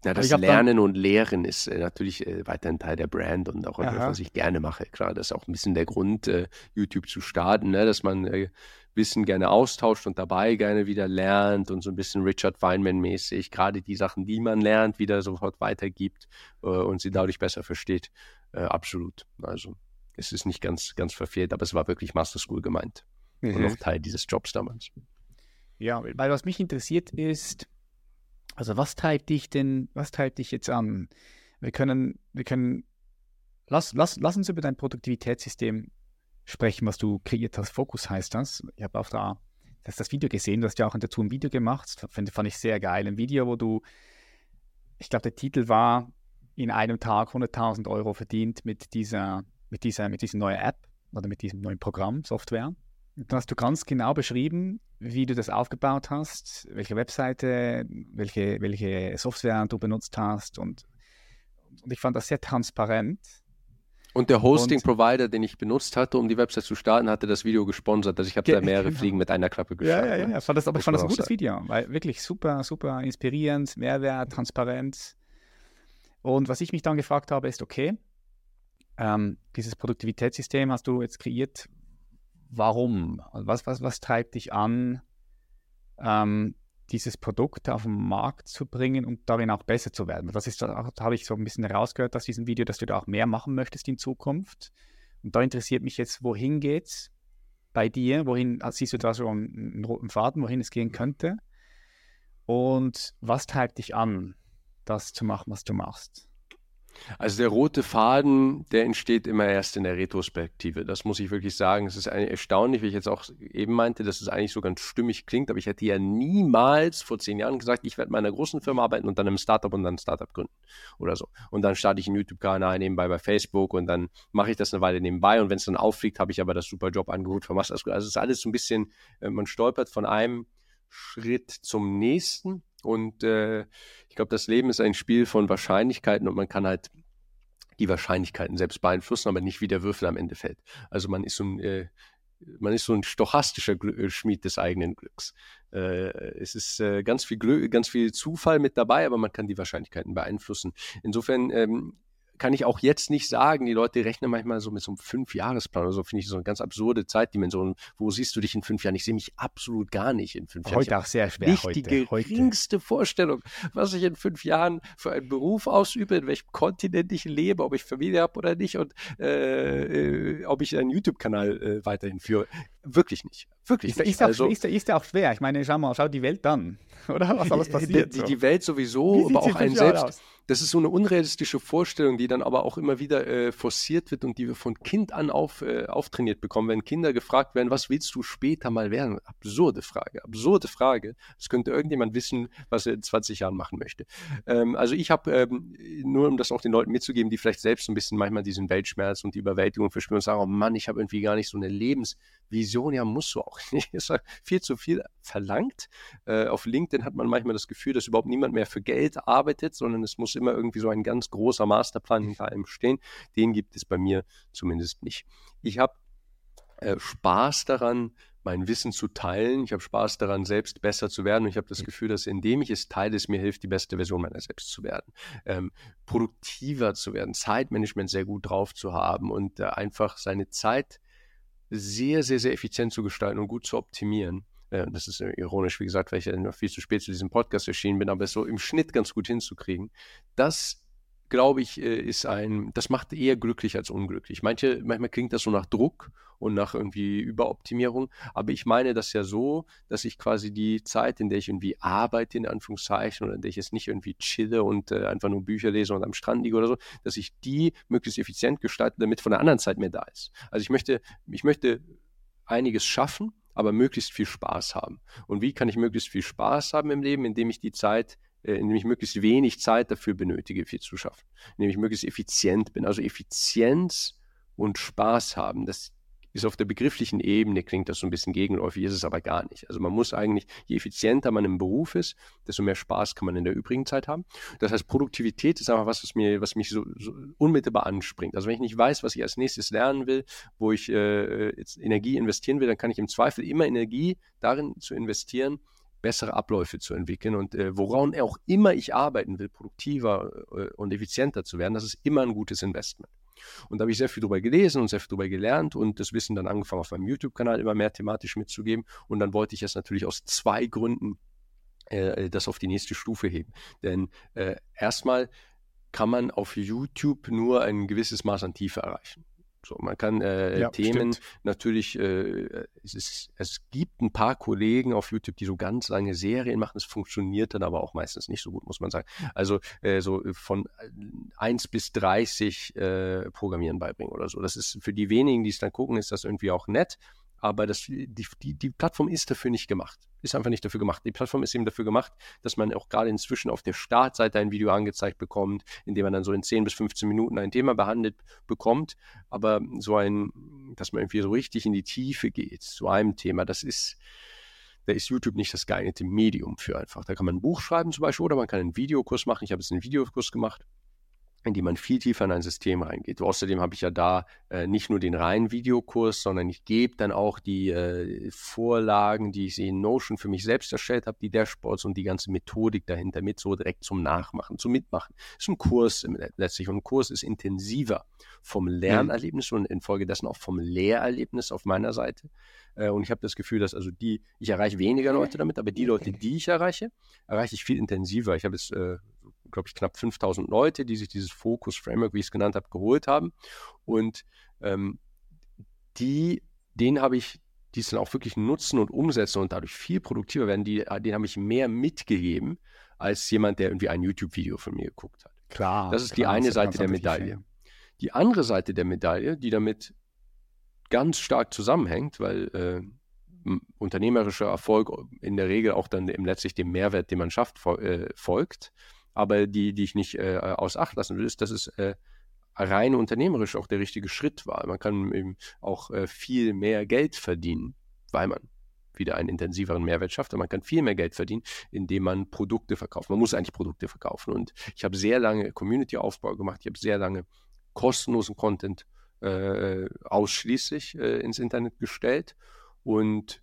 Ja, das Lernen und Lehren ist äh, natürlich äh, weiterhin Teil der Brand und auch etwas, was ich gerne mache. Klar, das ist auch ein bisschen der Grund, äh, YouTube zu starten, ne? dass man äh, Wissen gerne austauscht und dabei gerne wieder lernt und so ein bisschen Richard Feynman-mäßig gerade die Sachen, die man lernt, wieder sofort weitergibt äh, und sie dadurch besser versteht. Äh, absolut. Also es ist nicht ganz, ganz verfehlt, aber es war wirklich Master School gemeint mhm. und auch Teil dieses Jobs damals. Ja, weil was mich interessiert ist, also was treibt dich denn, was treibt dich jetzt an? Wir können, wir können, lass, lass, lass uns über dein Produktivitätssystem sprechen, was du kreiert hast. Fokus heißt das. Ich habe auch da das, das Video gesehen, du hast ja auch dazu ein Video gemacht. Das fand, fand ich sehr geil. Ein Video, wo du, ich glaube, der Titel war, in einem Tag 100.000 Euro verdient mit dieser, mit dieser, mit dieser neuen App oder mit diesem neuen Programm, Software. Hast du ganz genau beschrieben, wie du das aufgebaut hast, welche Webseite, welche, welche Software du benutzt hast und, und ich fand das sehr transparent. Und der Hosting-Provider, den ich benutzt hatte, um die Website zu starten, hatte das Video gesponsert. Also ich habe da mehrere genau. [LAUGHS] Fliegen mit einer Klappe geschafft. Ja, ja, ja. Ich fand das, aber ich fand das ein gutes sagen. Video, weil wirklich super, super inspirierend, Mehrwert, Transparenz. Und was ich mich dann gefragt habe, ist, okay, ähm, dieses Produktivitätssystem hast du jetzt kreiert, warum? Was, was, was treibt dich an, ähm, dieses Produkt auf den Markt zu bringen und darin auch besser zu werden? Das ist, da habe ich so ein bisschen herausgehört aus diesem Video, dass du da auch mehr machen möchtest in Zukunft. Und da interessiert mich jetzt, wohin geht's bei dir? Wohin also siehst du da so einen, einen roten Faden, wohin es gehen könnte? Und was treibt dich an, das zu machen, was du machst? Also der rote Faden, der entsteht immer erst in der Retrospektive. Das muss ich wirklich sagen. Es ist erstaunlich, wie ich jetzt auch eben meinte, dass es eigentlich so ganz stimmig klingt, aber ich hätte ja niemals vor zehn Jahren gesagt, ich werde in einer großen Firma arbeiten und dann im Startup und dann ein Startup gründen oder so. Und dann starte ich einen YouTube-Kanal nebenbei bei Facebook und dann mache ich das eine Weile nebenbei und wenn es dann auffliegt, habe ich aber das super von Master Also es ist alles so ein bisschen, äh, man stolpert von einem Schritt zum nächsten und äh, ich glaube, das Leben ist ein Spiel von Wahrscheinlichkeiten und man kann halt die Wahrscheinlichkeiten selbst beeinflussen, aber nicht wie der Würfel am Ende fällt. Also man ist so ein, äh, man ist so ein stochastischer Gl äh, Schmied des eigenen Glücks. Äh, es ist äh, ganz viel Glück, ganz viel Zufall mit dabei, aber man kann die Wahrscheinlichkeiten beeinflussen. Insofern ähm, kann ich auch jetzt nicht sagen. Die Leute rechnen manchmal so mit so einem Fünfjahresplan oder so, finde ich so eine ganz absurde Zeitdimension. Wo siehst du dich in fünf Jahren? Ich sehe mich absolut gar nicht in fünf Jahren. Heute auch sehr schwer. Nicht heute, die geringste heute. Vorstellung, was ich in fünf Jahren für einen Beruf ausübe, in welchem Kontinent ich lebe, ob ich Familie habe oder nicht und äh, äh, ob ich einen YouTube-Kanal äh, weiterhin führe. Wirklich nicht. Wirklich ist, nicht. Ist, also, auch, ist, ist ja auch schwer. Ich meine, schau mal, schau die Welt an. [LAUGHS] Oder was alles passiert. Die, die Welt sowieso, aber auch ein selbst. Aus? das ist so eine unrealistische Vorstellung, die dann aber auch immer wieder äh, forciert wird und die wir von Kind an auf, äh, auftrainiert bekommen. Wenn Kinder gefragt werden, was willst du später mal werden? Absurde Frage, absurde Frage. Es könnte irgendjemand wissen, was er in 20 Jahren machen möchte. Ähm, also ich habe, ähm, nur um das auch den Leuten mitzugeben, die vielleicht selbst so ein bisschen manchmal diesen Weltschmerz und die Überwältigung verspüren und sagen, oh Mann, ich habe irgendwie gar nicht so eine Lebensvision. Ja, musst du auch [LAUGHS] nicht. Ist viel zu viel verlangt. Äh, auf LinkedIn hat man manchmal das Gefühl, dass überhaupt niemand mehr für Geld arbeitet, sondern es muss immer irgendwie so ein ganz großer Masterplan hinter allem stehen. Den gibt es bei mir zumindest nicht. Ich habe äh, Spaß daran, mein Wissen zu teilen. Ich habe Spaß daran, selbst besser zu werden. Und ich habe das Gefühl, dass indem ich es teile, es mir hilft, die beste Version meiner selbst zu werden, ähm, produktiver zu werden, Zeitmanagement sehr gut drauf zu haben und äh, einfach seine Zeit sehr, sehr, sehr effizient zu gestalten und gut zu optimieren. Äh, das ist äh, ironisch, wie gesagt, weil ich ja noch viel zu spät zu diesem Podcast erschienen bin, aber es so im Schnitt ganz gut hinzukriegen. Das glaube ich, äh, ist ein, das macht eher glücklich als unglücklich. Manche, manchmal klingt das so nach Druck und nach irgendwie Überoptimierung, aber ich meine das ja so, dass ich quasi die Zeit, in der ich irgendwie arbeite, in Anführungszeichen, oder in der ich jetzt nicht irgendwie chille und äh, einfach nur Bücher lese und am Strand liege oder so, dass ich die möglichst effizient gestalte, damit von der anderen Zeit mehr da ist. Also ich möchte, ich möchte einiges schaffen, aber möglichst viel Spaß haben. Und wie kann ich möglichst viel Spaß haben im Leben, indem ich die Zeit indem ich möglichst wenig Zeit dafür benötige, viel zu schaffen, indem ich möglichst effizient bin. Also Effizienz und Spaß haben, das ist auf der begrifflichen Ebene, klingt das so ein bisschen gegenläufig, ist es aber gar nicht. Also man muss eigentlich, je effizienter man im Beruf ist, desto mehr Spaß kann man in der übrigen Zeit haben. Das heißt, Produktivität ist einfach was, was, mir, was mich so, so unmittelbar anspringt. Also wenn ich nicht weiß, was ich als nächstes lernen will, wo ich äh, Energie investieren will, dann kann ich im Zweifel immer Energie darin zu investieren, bessere Abläufe zu entwickeln und äh, woran auch immer ich arbeiten will, produktiver äh, und effizienter zu werden, das ist immer ein gutes Investment. Und da habe ich sehr viel darüber gelesen und sehr viel darüber gelernt und das Wissen dann angefangen auf meinem YouTube-Kanal immer mehr thematisch mitzugeben. Und dann wollte ich es natürlich aus zwei Gründen äh, das auf die nächste Stufe heben. Denn äh, erstmal kann man auf YouTube nur ein gewisses Maß an Tiefe erreichen. So, man kann äh, ja, Themen stimmt. natürlich, äh, es, ist, es gibt ein paar Kollegen auf YouTube, die so ganz lange Serien machen. Es funktioniert dann aber auch meistens nicht so gut, muss man sagen. Also äh, so von 1 bis 30 äh, Programmieren beibringen oder so. Das ist für die wenigen, die es dann gucken, ist das irgendwie auch nett aber das, die, die, die Plattform ist dafür nicht gemacht. Ist einfach nicht dafür gemacht. Die Plattform ist eben dafür gemacht, dass man auch gerade inzwischen auf der Startseite ein Video angezeigt bekommt, in dem man dann so in 10 bis 15 Minuten ein Thema behandelt bekommt. Aber so ein, dass man irgendwie so richtig in die Tiefe geht zu einem Thema, das ist, da ist YouTube nicht das geeignete Medium für einfach. Da kann man ein Buch schreiben zum Beispiel oder man kann einen Videokurs machen. Ich habe jetzt einen Videokurs gemacht in die man viel tiefer in ein System reingeht. Außerdem habe ich ja da äh, nicht nur den reinen Videokurs, sondern ich gebe dann auch die äh, Vorlagen, die ich in Notion für mich selbst erstellt habe, die Dashboards und die ganze Methodik dahinter mit so direkt zum Nachmachen, zum Mitmachen. Das ist ein Kurs letztlich und ein Kurs ist intensiver vom mhm. Lernerlebnis und infolgedessen auch vom Lehrerlebnis auf meiner Seite. Äh, und ich habe das Gefühl, dass also die, ich erreiche weniger Leute damit, aber die Leute, die ich erreiche, erreiche ich viel intensiver. Ich habe jetzt äh, glaube ich, knapp 5000 Leute, die sich dieses Focus-Framework, wie ich es genannt habe, geholt haben. Und ähm, die, denen habe ich, die es dann auch wirklich nutzen und umsetzen und dadurch viel produktiver werden, die, denen habe ich mehr mitgegeben, als jemand, der irgendwie ein YouTube-Video von mir geguckt hat. Klar. Das ist klar, die eine Seite der Medaille. Die andere Seite der Medaille, die damit ganz stark zusammenhängt, weil äh, unternehmerischer Erfolg in der Regel auch dann im letztlich dem Mehrwert, den man schafft, äh, folgt, aber die, die ich nicht äh, aus Acht lassen will, ist, dass es äh, rein unternehmerisch auch der richtige Schritt war. Man kann eben auch äh, viel mehr Geld verdienen, weil man wieder einen intensiveren Mehrwert schafft. Und man kann viel mehr Geld verdienen, indem man Produkte verkauft. Man muss eigentlich Produkte verkaufen. Und ich habe sehr lange Community-Aufbau gemacht. Ich habe sehr lange kostenlosen Content äh, ausschließlich äh, ins Internet gestellt. Und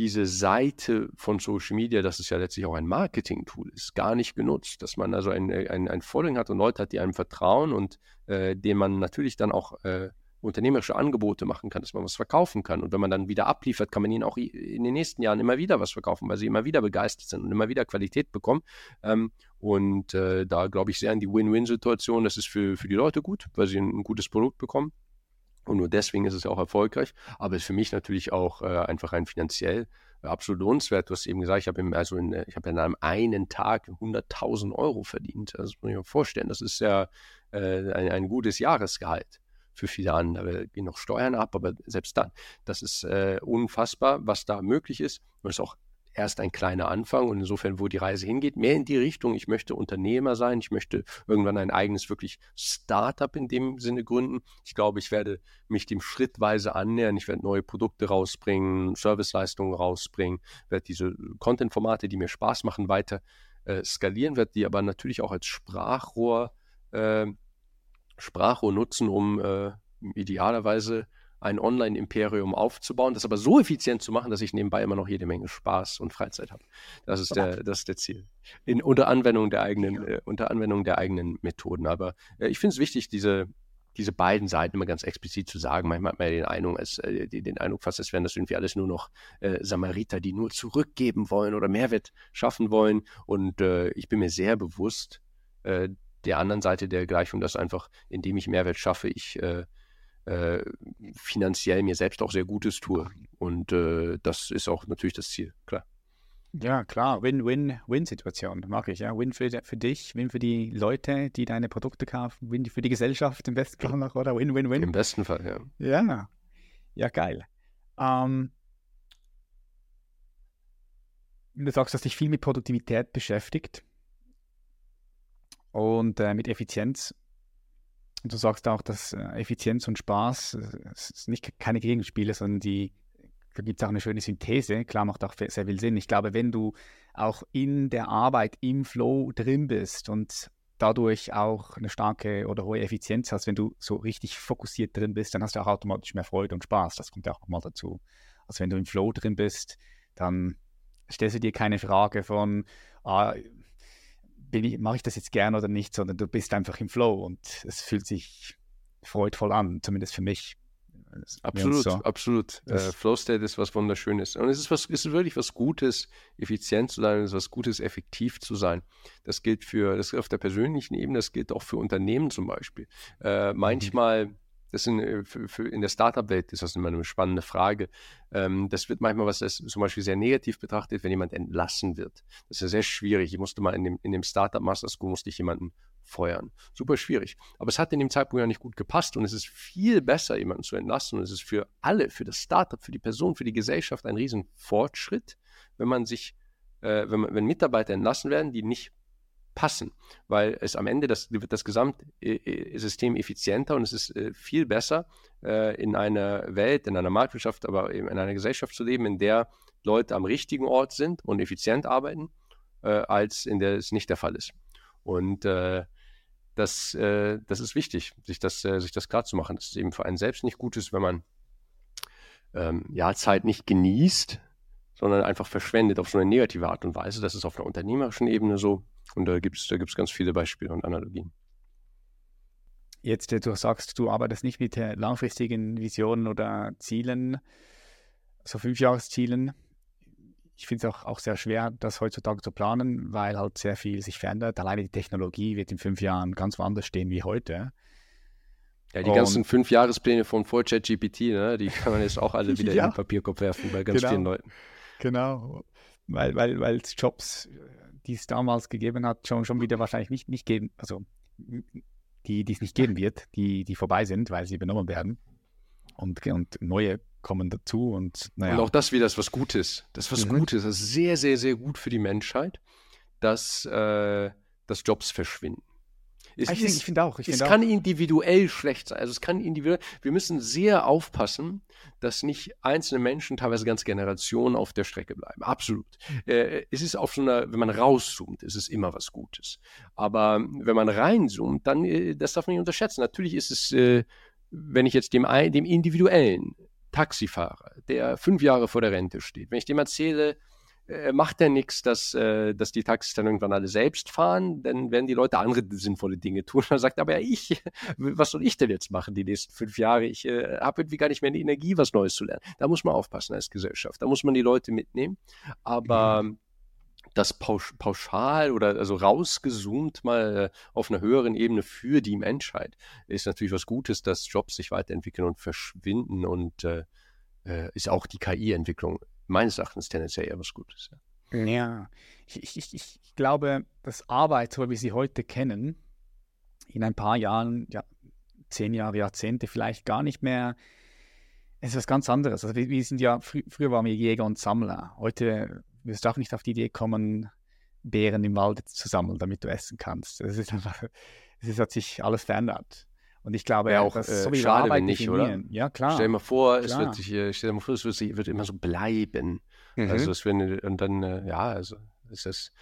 diese Seite von Social Media, das ist ja letztlich auch ein Marketing-Tool ist, gar nicht genutzt. Dass man also ein, ein, ein Following hat und Leute hat, die einem vertrauen und äh, denen man natürlich dann auch äh, unternehmerische Angebote machen kann, dass man was verkaufen kann. Und wenn man dann wieder abliefert, kann man ihnen auch in den nächsten Jahren immer wieder was verkaufen, weil sie immer wieder begeistert sind und immer wieder Qualität bekommen. Ähm, und äh, da glaube ich sehr an die Win-Win-Situation. Das ist für, für die Leute gut, weil sie ein gutes Produkt bekommen. Und nur deswegen ist es ja auch erfolgreich. Aber ist für mich natürlich auch äh, einfach rein finanziell äh, absolut lohnenswert. Du hast eben gesagt, ich habe also in, ich habe in einem einen Tag 100.000 Euro verdient. Das muss ich mir vorstellen. Das ist ja äh, ein, ein gutes Jahresgehalt für viele andere gehen noch Steuern ab, aber selbst dann, das ist äh, unfassbar, was da möglich ist. Und es ist auch erst ein kleiner Anfang und insofern, wo die Reise hingeht, mehr in die Richtung, ich möchte Unternehmer sein, ich möchte irgendwann ein eigenes wirklich Startup in dem Sinne gründen. Ich glaube, ich werde mich dem schrittweise annähern, ich werde neue Produkte rausbringen, Serviceleistungen rausbringen, werde diese Content-Formate, die mir Spaß machen, weiter äh, skalieren, werde die aber natürlich auch als Sprachrohr, äh, Sprachrohr nutzen, um äh, idealerweise ein Online-Imperium aufzubauen, das aber so effizient zu machen, dass ich nebenbei immer noch jede Menge Spaß und Freizeit habe. Das ist der, das ist der Ziel. In, unter Anwendung der eigenen, äh, unter Anwendung der eigenen Methoden. Aber äh, ich finde es wichtig, diese, diese beiden Seiten immer ganz explizit zu sagen. Manchmal hat man ja den Eindruck, als, äh, den Eindruck fast, als wären das irgendwie alles nur noch äh, Samariter, die nur zurückgeben wollen oder Mehrwert schaffen wollen. Und äh, ich bin mir sehr bewusst, äh, der anderen Seite der Gleichung, dass einfach, indem ich Mehrwert schaffe, ich äh, finanziell mir selbst auch sehr Gutes tue. Und äh, das ist auch natürlich das Ziel, klar. Ja, klar, Win-Win-Win-Situation, mag ich, ja. Win für, für dich, Win für die Leute, die deine Produkte kaufen, Win für die Gesellschaft im besten Fall noch, oder? Win-Win-Win. Im besten Fall, ja. Ja, ja, geil. Ähm, du sagst, dass dich viel mit Produktivität beschäftigt und äh, mit Effizienz. Du sagst auch, dass äh, Effizienz und Spaß äh, es nicht keine Gegenspiele, sondern die da gibt es auch eine schöne Synthese. Klar, macht auch sehr viel Sinn. Ich glaube, wenn du auch in der Arbeit, im Flow drin bist und dadurch auch eine starke oder hohe Effizienz hast, wenn du so richtig fokussiert drin bist, dann hast du auch automatisch mehr Freude und Spaß. Das kommt ja auch nochmal dazu. Also wenn du im Flow drin bist, dann stellst du dir keine Frage von, ah, mache ich das jetzt gern oder nicht, sondern du bist einfach im Flow und es fühlt sich freudvoll an, zumindest für mich. Absolut, so. absolut. Äh, Flow State ist was Wunderschönes. Und es ist, was, es ist wirklich was Gutes, effizient zu sein, es ist was Gutes, effektiv zu sein. Das gilt für, das gilt auf der persönlichen Ebene, das gilt auch für Unternehmen zum Beispiel. Äh, mhm. manchmal, mhm das in, äh, für, für in der Startup-Welt ist das immer eine spannende Frage. Ähm, das wird manchmal was das zum Beispiel sehr negativ betrachtet, wenn jemand entlassen wird. Das ist ja sehr schwierig. Ich musste mal in dem, in dem Startup Master School musste ich jemanden feuern. Super schwierig. Aber es hat in dem Zeitpunkt ja nicht gut gepasst und es ist viel besser, jemanden zu entlassen. Und es ist für alle, für das Startup, für die Person, für die Gesellschaft ein Riesenfortschritt, wenn man sich, äh, wenn, wenn Mitarbeiter entlassen werden, die nicht passen, weil es am Ende das, wird das Gesamtsystem effizienter und es ist äh, viel besser, äh, in einer Welt, in einer Marktwirtschaft, aber eben in einer Gesellschaft zu leben, in der Leute am richtigen Ort sind und effizient arbeiten, äh, als in der es nicht der Fall ist. Und das, das ist wichtig, sich das, sich das klar zu machen, dass es eben für einen selbst nicht gut ist, wenn man ähm, ja, Zeit nicht genießt, sondern einfach verschwendet auf so eine negative Art und Weise. Das ist auf einer unternehmerischen Ebene so. Und da gibt es da gibt's ganz viele Beispiele und Analogien. Jetzt, äh, du sagst, du arbeitest nicht mit äh, langfristigen Visionen oder Zielen, so Fünfjahreszielen. Ich finde es auch, auch sehr schwer, das heutzutage zu planen, weil halt sehr viel sich verändert. Alleine die Technologie wird in fünf Jahren ganz woanders stehen wie heute. Ja, die und, ganzen Fünfjahrespläne von vor ChatGPT, ne, die kann man jetzt auch alle [LAUGHS] wieder ja, in den Papierkorb werfen bei ganz genau, vielen Leuten. Genau, weil, weil, weil Jobs die es damals gegeben hat, schon, schon wieder wahrscheinlich nicht, nicht geben, also die, die es nicht geben wird, die, die vorbei sind, weil sie übernommen werden. Und, und neue kommen dazu. Und, naja. und auch das wieder ist was Gutes. Das ist was mhm. Gutes. Das ist sehr, sehr, sehr gut für die Menschheit, dass, äh, dass Jobs verschwinden. Es ich, ich finde auch. Ich es find kann auch. individuell schlecht sein. Also es kann individuell. Wir müssen sehr aufpassen, dass nicht einzelne Menschen, teilweise ganze Generationen auf der Strecke bleiben. Absolut. Äh, es ist auf so einer, wenn man rauszoomt, ist es immer was Gutes. Aber wenn man reinzoomt, dann, äh, das darf man nicht unterschätzen. Natürlich ist es, äh, wenn ich jetzt dem, dem individuellen Taxifahrer, der fünf Jahre vor der Rente steht, wenn ich dem erzähle, äh, macht ja nichts, dass, äh, dass die Taxis dann irgendwann alle selbst fahren, dann werden die Leute andere sinnvolle Dinge tun. [LAUGHS] Dann sagt aber ja, ich, was soll ich denn jetzt machen die nächsten fünf Jahre? Ich äh, habe irgendwie gar nicht mehr die Energie, was Neues zu lernen. Da muss man aufpassen als Gesellschaft. Da muss man die Leute mitnehmen. Aber mhm. das pausch pauschal oder also rausgezoomt mal äh, auf einer höheren Ebene für die Menschheit ist natürlich was Gutes, dass Jobs sich weiterentwickeln und verschwinden und äh, äh ist auch die KI-Entwicklung meines Erachtens tendenziell eher was Gutes. Ja, ja. Ich, ich, ich glaube, dass Arbeit, so wie wir sie heute kennen, in ein paar Jahren, ja, zehn Jahre, Jahrzehnte vielleicht gar nicht mehr, ist was ganz anderes. Also wir, wir sind ja, fr früher waren wir Jäger und Sammler. Heute wirst du auch nicht auf die Idee kommen, Beeren im Wald zu sammeln, damit du essen kannst. Es ist einfach, es hat sich alles verändert. Und ich glaube ja auch, dass äh, so wie schade, wenn nicht, oder? Ja, klar. Stell dir mal vor, klar. es wird sich, stell dir mal vor, es wird, wird immer so bleiben. Mhm. Also es wird, und dann, äh, ja, also ist das,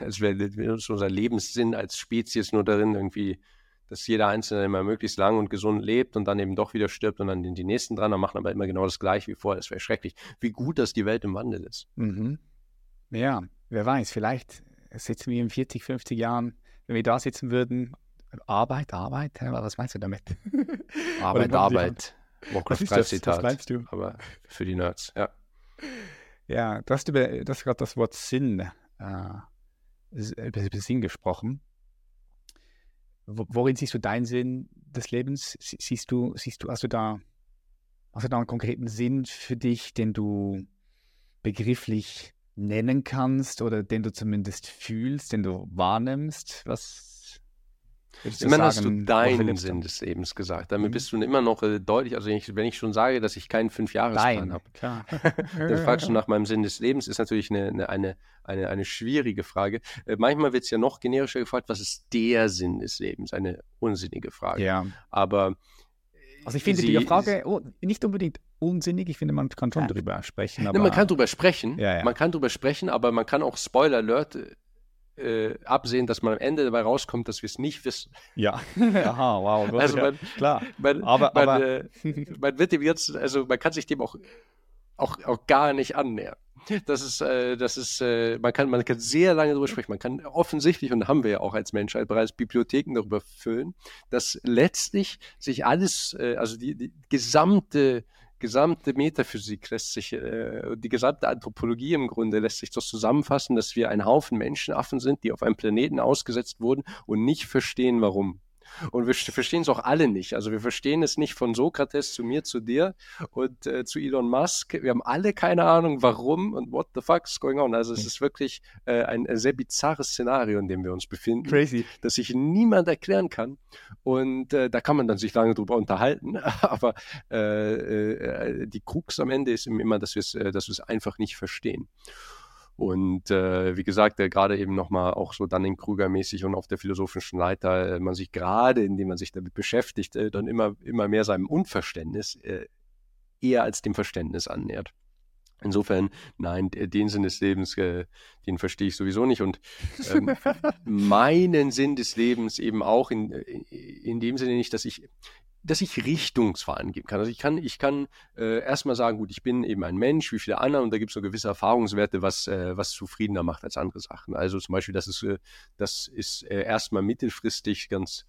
es wäre unser Lebenssinn als Spezies nur darin, irgendwie, dass jeder Einzelne immer möglichst lang und gesund lebt und dann eben doch wieder stirbt und dann die nächsten dran, dann machen aber immer genau das gleiche wie vorher. Das wäre schrecklich. Wie gut, dass die Welt im Wandel ist. Mhm. Ja, wer weiß, vielleicht sitzen wir in 40, 50 Jahren, wenn wir da sitzen würden Arbeit, Arbeit? Was meinst du damit? [LAUGHS] Arbeit, Arbeit. Warcraft meinst du? Aber für die Nerds, ja. Ja, du hast über das gerade das Wort Sinn, äh, über Sinn gesprochen. worin siehst du deinen Sinn des Lebens? Siehst du, siehst du, hast du da, hast du da einen konkreten Sinn für dich, den du begrifflich nennen kannst oder den du zumindest fühlst, den du wahrnimmst? Was Immerhin hast du deinen Sinn des Lebens gesagt. Damit mhm. bist du immer noch äh, deutlich, also wenn ich, wenn ich, schon sage, dass ich keinen Fünfjahresplan habe, [LAUGHS] dann fragst du nach meinem Sinn des Lebens, ist natürlich eine, eine, eine, eine, eine schwierige Frage. Äh, manchmal wird es ja noch generischer gefragt, was ist der Sinn des Lebens? Eine unsinnige Frage. Ja. Aber also ich finde sie, die Frage oh, nicht unbedingt unsinnig, ich finde, man kann schon ja. drüber sprechen. Aber, ne, man kann drüber sprechen, ja, ja. man kann drüber sprechen, aber man kann auch Spoiler Alert äh, absehen, dass man am Ende dabei rauskommt, dass wir es nicht wissen. Ja, [LAUGHS] aha, wow. Gut, also man, klar. Man, aber, man, aber äh, man wird dem jetzt, also man kann sich dem auch, auch, auch gar nicht annähern. Das ist, äh, das ist, äh, man kann, man kann sehr lange darüber sprechen. Man kann offensichtlich, und haben wir ja auch als Menschheit bereits Bibliotheken darüber füllen, dass letztlich sich alles, äh, also die, die gesamte gesamte Metaphysik lässt sich, äh, die gesamte Anthropologie im Grunde lässt sich das zusammenfassen, dass wir ein Haufen Menschenaffen sind, die auf einem Planeten ausgesetzt wurden und nicht verstehen, warum. Und wir verstehen es auch alle nicht. Also wir verstehen es nicht von Sokrates zu mir, zu dir und äh, zu Elon Musk. Wir haben alle keine Ahnung, warum und what the fuck is going on. Also es ist wirklich äh, ein sehr bizarres Szenario, in dem wir uns befinden. Crazy. Das sich niemand erklären kann. Und äh, da kann man dann sich lange drüber unterhalten. [LAUGHS] Aber äh, äh, die Krux am Ende ist immer, dass wir es äh, dass einfach nicht verstehen. Und äh, wie gesagt, äh, gerade eben nochmal auch so dann in Krüger-mäßig und auf der philosophischen Leiter, äh, man sich gerade, indem man sich damit beschäftigt, äh, dann immer, immer mehr seinem Unverständnis äh, eher als dem Verständnis annähert. Insofern, nein, den Sinn des Lebens, äh, den verstehe ich sowieso nicht. Und ähm, [LAUGHS] meinen Sinn des Lebens eben auch in, in dem Sinne nicht, dass ich, dass ich Richtungswahl angeben kann. Also ich kann, ich kann äh, erstmal sagen, gut, ich bin eben ein Mensch wie viele andere und da gibt es so gewisse Erfahrungswerte, was, äh, was zufriedener macht als andere Sachen. Also zum Beispiel, das ist, äh, das ist äh, erstmal mittelfristig ganz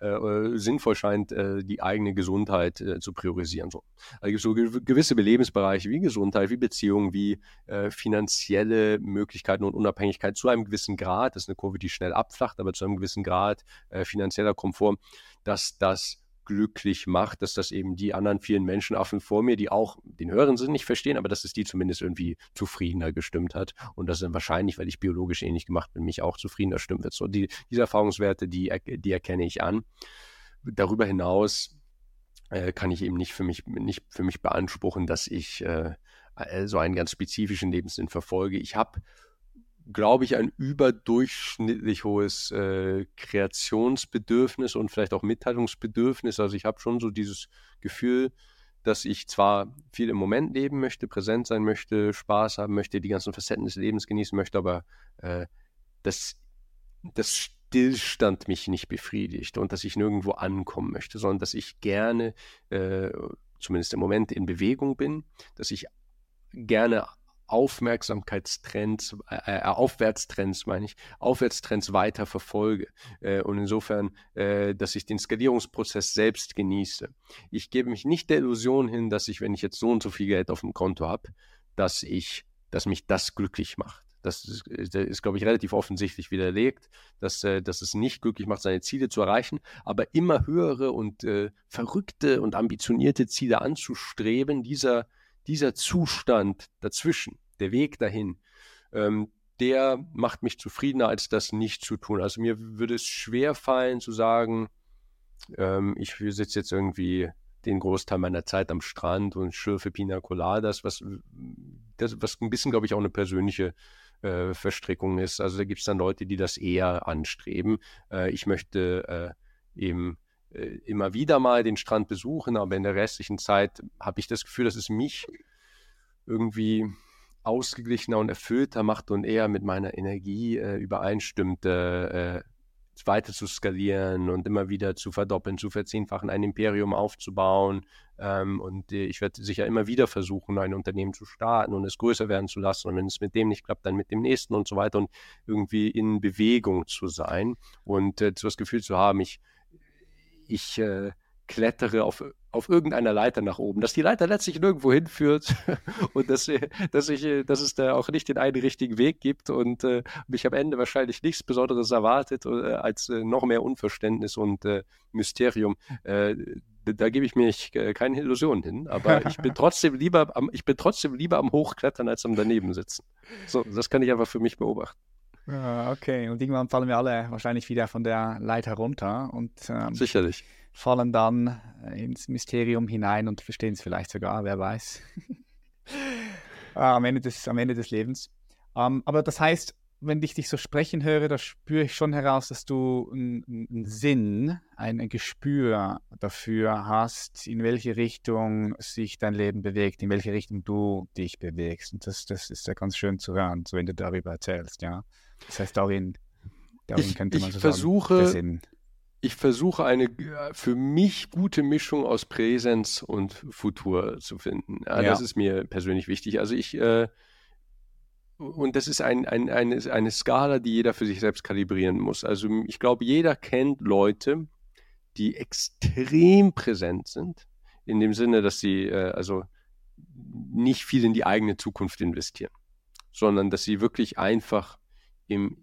äh, sinnvoll scheint, äh, die eigene Gesundheit äh, zu priorisieren. So. Also gibt es so ge gewisse Lebensbereiche wie Gesundheit, wie Beziehungen, wie äh, finanzielle Möglichkeiten und Unabhängigkeit zu einem gewissen Grad, das ist eine Kurve, die schnell abflacht, aber zu einem gewissen Grad äh, finanzieller Komfort, dass das glücklich macht, dass das eben die anderen vielen Menschenaffen vor mir, die auch den höheren Sinn nicht verstehen, aber dass es die zumindest irgendwie zufriedener gestimmt hat. Und das ist dann wahrscheinlich, weil ich biologisch ähnlich gemacht bin, mich auch zufriedener stimmt wird. So, die, diese Erfahrungswerte, die, die erkenne ich an. Darüber hinaus äh, kann ich eben nicht für mich, nicht für mich beanspruchen, dass ich äh, so einen ganz spezifischen Lebenssinn verfolge. Ich habe glaube ich, ein überdurchschnittlich hohes äh, Kreationsbedürfnis und vielleicht auch Mitteilungsbedürfnis. Also ich habe schon so dieses Gefühl, dass ich zwar viel im Moment leben möchte, präsent sein möchte, Spaß haben möchte, die ganzen Facetten des Lebens genießen möchte, aber äh, dass das Stillstand mich nicht befriedigt und dass ich nirgendwo ankommen möchte, sondern dass ich gerne, äh, zumindest im Moment, in Bewegung bin, dass ich gerne Aufmerksamkeitstrends, äh, äh, Aufwärtstrends meine ich, Aufwärtstrends weiter verfolge. Äh, und insofern, äh, dass ich den Skalierungsprozess selbst genieße. Ich gebe mich nicht der Illusion hin, dass ich, wenn ich jetzt so und so viel Geld auf dem Konto habe, dass ich, dass mich das glücklich macht. Das ist, äh, ist, glaube ich, relativ offensichtlich widerlegt, dass, äh, dass es nicht glücklich macht, seine Ziele zu erreichen, aber immer höhere und äh, verrückte und ambitionierte Ziele anzustreben, dieser dieser Zustand dazwischen, der Weg dahin, ähm, der macht mich zufriedener, als das nicht zu tun. Also mir würde es schwer fallen zu sagen, ähm, ich sitze jetzt irgendwie den Großteil meiner Zeit am Strand und schürfe Pina Coladas, was, das, was ein bisschen, glaube ich, auch eine persönliche äh, Verstrickung ist. Also da gibt es dann Leute, die das eher anstreben. Äh, ich möchte äh, eben immer wieder mal den Strand besuchen, aber in der restlichen Zeit habe ich das Gefühl, dass es mich irgendwie ausgeglichener und erfüllter macht und eher mit meiner Energie äh, übereinstimmt, äh, weiter zu skalieren und immer wieder zu verdoppeln, zu verzehnfachen, ein Imperium aufzubauen. Ähm, und äh, ich werde sicher immer wieder versuchen, ein Unternehmen zu starten und es größer werden zu lassen. Und wenn es mit dem nicht klappt, dann mit dem nächsten und so weiter und irgendwie in Bewegung zu sein und äh, das Gefühl zu haben, ich ich, äh, klettere auf, auf irgendeiner Leiter nach oben, dass die Leiter letztlich nirgendwo hinführt [LAUGHS] und dass, dass, ich, dass es da auch nicht den einen richtigen Weg gibt und äh, mich am Ende wahrscheinlich nichts Besonderes erwartet äh, als äh, noch mehr Unverständnis und äh, Mysterium. Äh, da gebe ich mir äh, keine Illusionen hin, aber [LAUGHS] ich bin trotzdem lieber am, ich bin trotzdem lieber am Hochklettern als am daneben sitzen. So, das kann ich einfach für mich beobachten. Okay, und irgendwann fallen wir alle wahrscheinlich wieder von der Leiter runter und ähm, sicherlich fallen dann äh, ins Mysterium hinein und verstehen es vielleicht sogar, wer weiß. [LAUGHS] Ah, am, Ende des, am Ende des Lebens. Ähm, aber das heißt, wenn ich dich so sprechen höre, da spüre ich schon heraus, dass du einen Sinn, ein, ein, Gespür dafür hast, in welche Richtung sich dein Leben bewegt, in welche Richtung du dich bewegst. Und das, das ist ja ganz schön zu hören, so wenn du darüber erzählst, ja. Das heißt, darin, darin ich, könnte man ich so versuche, sagen, ich versuche eine für mich gute Mischung aus Präsenz und Futur zu finden. Ja, ja. Das ist mir persönlich wichtig. Also ich äh, und das ist ein, ein, eine, eine Skala, die jeder für sich selbst kalibrieren muss. Also ich glaube, jeder kennt Leute, die extrem präsent sind, in dem Sinne, dass sie äh, also nicht viel in die eigene Zukunft investieren, sondern dass sie wirklich einfach im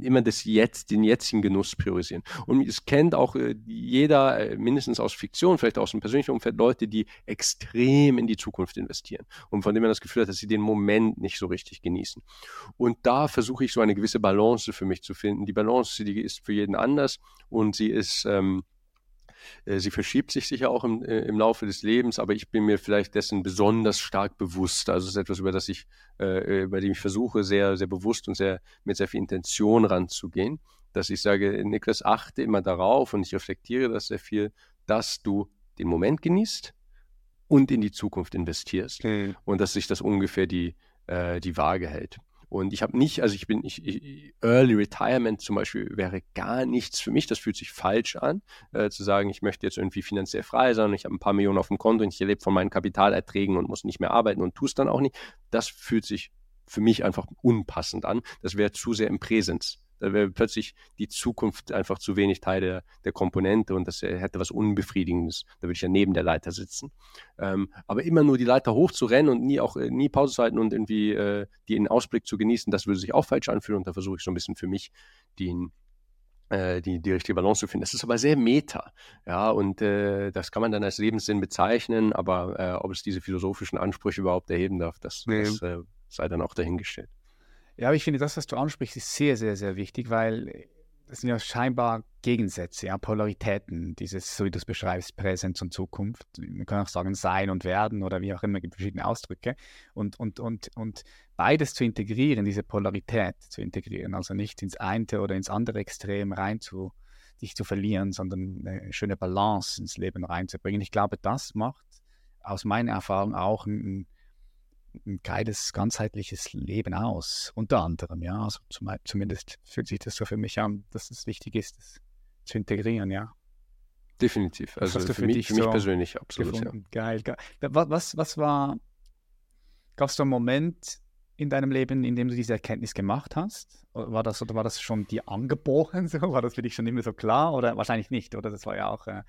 immer das Jetzt, den jetzigen Genuss priorisieren. Und es kennt auch äh, jeder, äh, mindestens aus Fiktion, vielleicht aus dem persönlichen Umfeld, Leute, die extrem in die Zukunft investieren und von denen man das Gefühl hat, dass sie den Moment nicht so richtig genießen. Und da versuche ich so eine gewisse Balance für mich zu finden. Die Balance, die ist für jeden anders und sie ist ähm, äh, sie verschiebt sich sicher auch im, äh, im Laufe des Lebens, aber ich bin mir vielleicht dessen besonders stark bewusst. Also es ist etwas, über das ich, äh, über dem ich versuche, sehr, sehr bewusst und sehr, mit sehr viel Intention ranzugehen. Dass ich sage, Niklas, achte immer darauf und ich reflektiere das sehr viel, dass du den Moment genießt und in die Zukunft investierst. Mhm. Und dass sich das ungefähr die, äh, die Waage hält. Und ich habe nicht, also ich bin, ich, ich, Early Retirement zum Beispiel wäre gar nichts für mich. Das fühlt sich falsch an, äh, zu sagen, ich möchte jetzt irgendwie finanziell frei sein, ich habe ein paar Millionen auf dem Konto und ich lebe von meinen Kapitalerträgen und muss nicht mehr arbeiten und tue es dann auch nicht. Das fühlt sich für mich einfach unpassend an. Das wäre zu sehr im Präsens. Da wäre plötzlich die Zukunft einfach zu wenig Teil der, der Komponente und das hätte was Unbefriedigendes. Da würde ich ja neben der Leiter sitzen. Ähm, aber immer nur die Leiter hochzurennen und nie auch äh, nie Pause zu halten und irgendwie äh, die in Ausblick zu genießen, das würde sich auch falsch anfühlen und da versuche ich so ein bisschen für mich den, äh, die, die richtige Balance zu finden. Das ist aber sehr meta, ja, und äh, das kann man dann als Lebenssinn bezeichnen, aber äh, ob es diese philosophischen Ansprüche überhaupt erheben darf, das, nee. das sei dann auch dahingestellt. Ja, aber ich finde, das, was du ansprichst, ist sehr, sehr, sehr wichtig, weil das sind ja scheinbar Gegensätze, ja, Polaritäten, dieses, so wie du es beschreibst, Präsenz und Zukunft. Man kann auch sagen Sein und Werden oder wie auch immer, gibt verschiedene Ausdrücke. Und, und, und, und beides zu integrieren, diese Polarität zu integrieren, also nicht ins eine oder ins andere Extrem rein zu, dich zu verlieren, sondern eine schöne Balance ins Leben reinzubringen. Ich glaube, das macht aus meiner Erfahrung auch ein, ein geiles, ganzheitliches Leben aus. Unter anderem, ja. Also zum, zumindest fühlt sich das so für mich an, dass es wichtig ist, das zu integrieren, ja. Definitiv. Also für, für, mich, für mich so persönlich absolut. Ja. Geil, geil. Was, was war, gab es da einen Moment in deinem Leben, in dem du diese Erkenntnis gemacht hast? War das, oder war das schon dir angeboren? [LAUGHS] So? War das für dich schon immer so klar? Oder wahrscheinlich nicht, oder? Das war ja auch. Äh,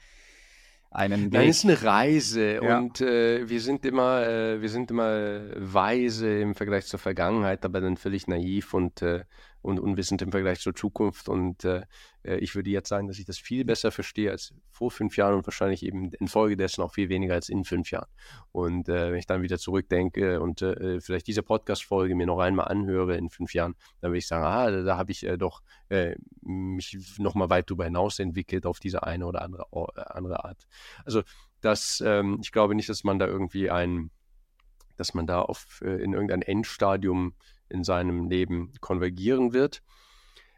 einen Weg. Nein, es ist eine Reise ja. und äh, wir sind immer, äh, wir sind immer weise im Vergleich zur Vergangenheit, aber dann völlig naiv und äh, und unwissend im Vergleich zur Zukunft. Und äh, äh, ich würde jetzt sagen, dass ich das viel besser verstehe als vor fünf Jahren und wahrscheinlich eben infolgedessen auch viel weniger als in fünf Jahren. Und äh, wenn ich dann wieder zurückdenke und äh, vielleicht diese Podcast-Folge mir noch einmal anhöre in fünf Jahren, dann würde ich sagen, ah, da, da habe ich äh, doch äh, mich nochmal weit darüber hinaus entwickelt auf diese eine oder andere, äh, andere Art. Also das, ähm, ich glaube nicht, dass man da irgendwie ein, dass man da auf, äh, in irgendein Endstadium in seinem Leben konvergieren wird.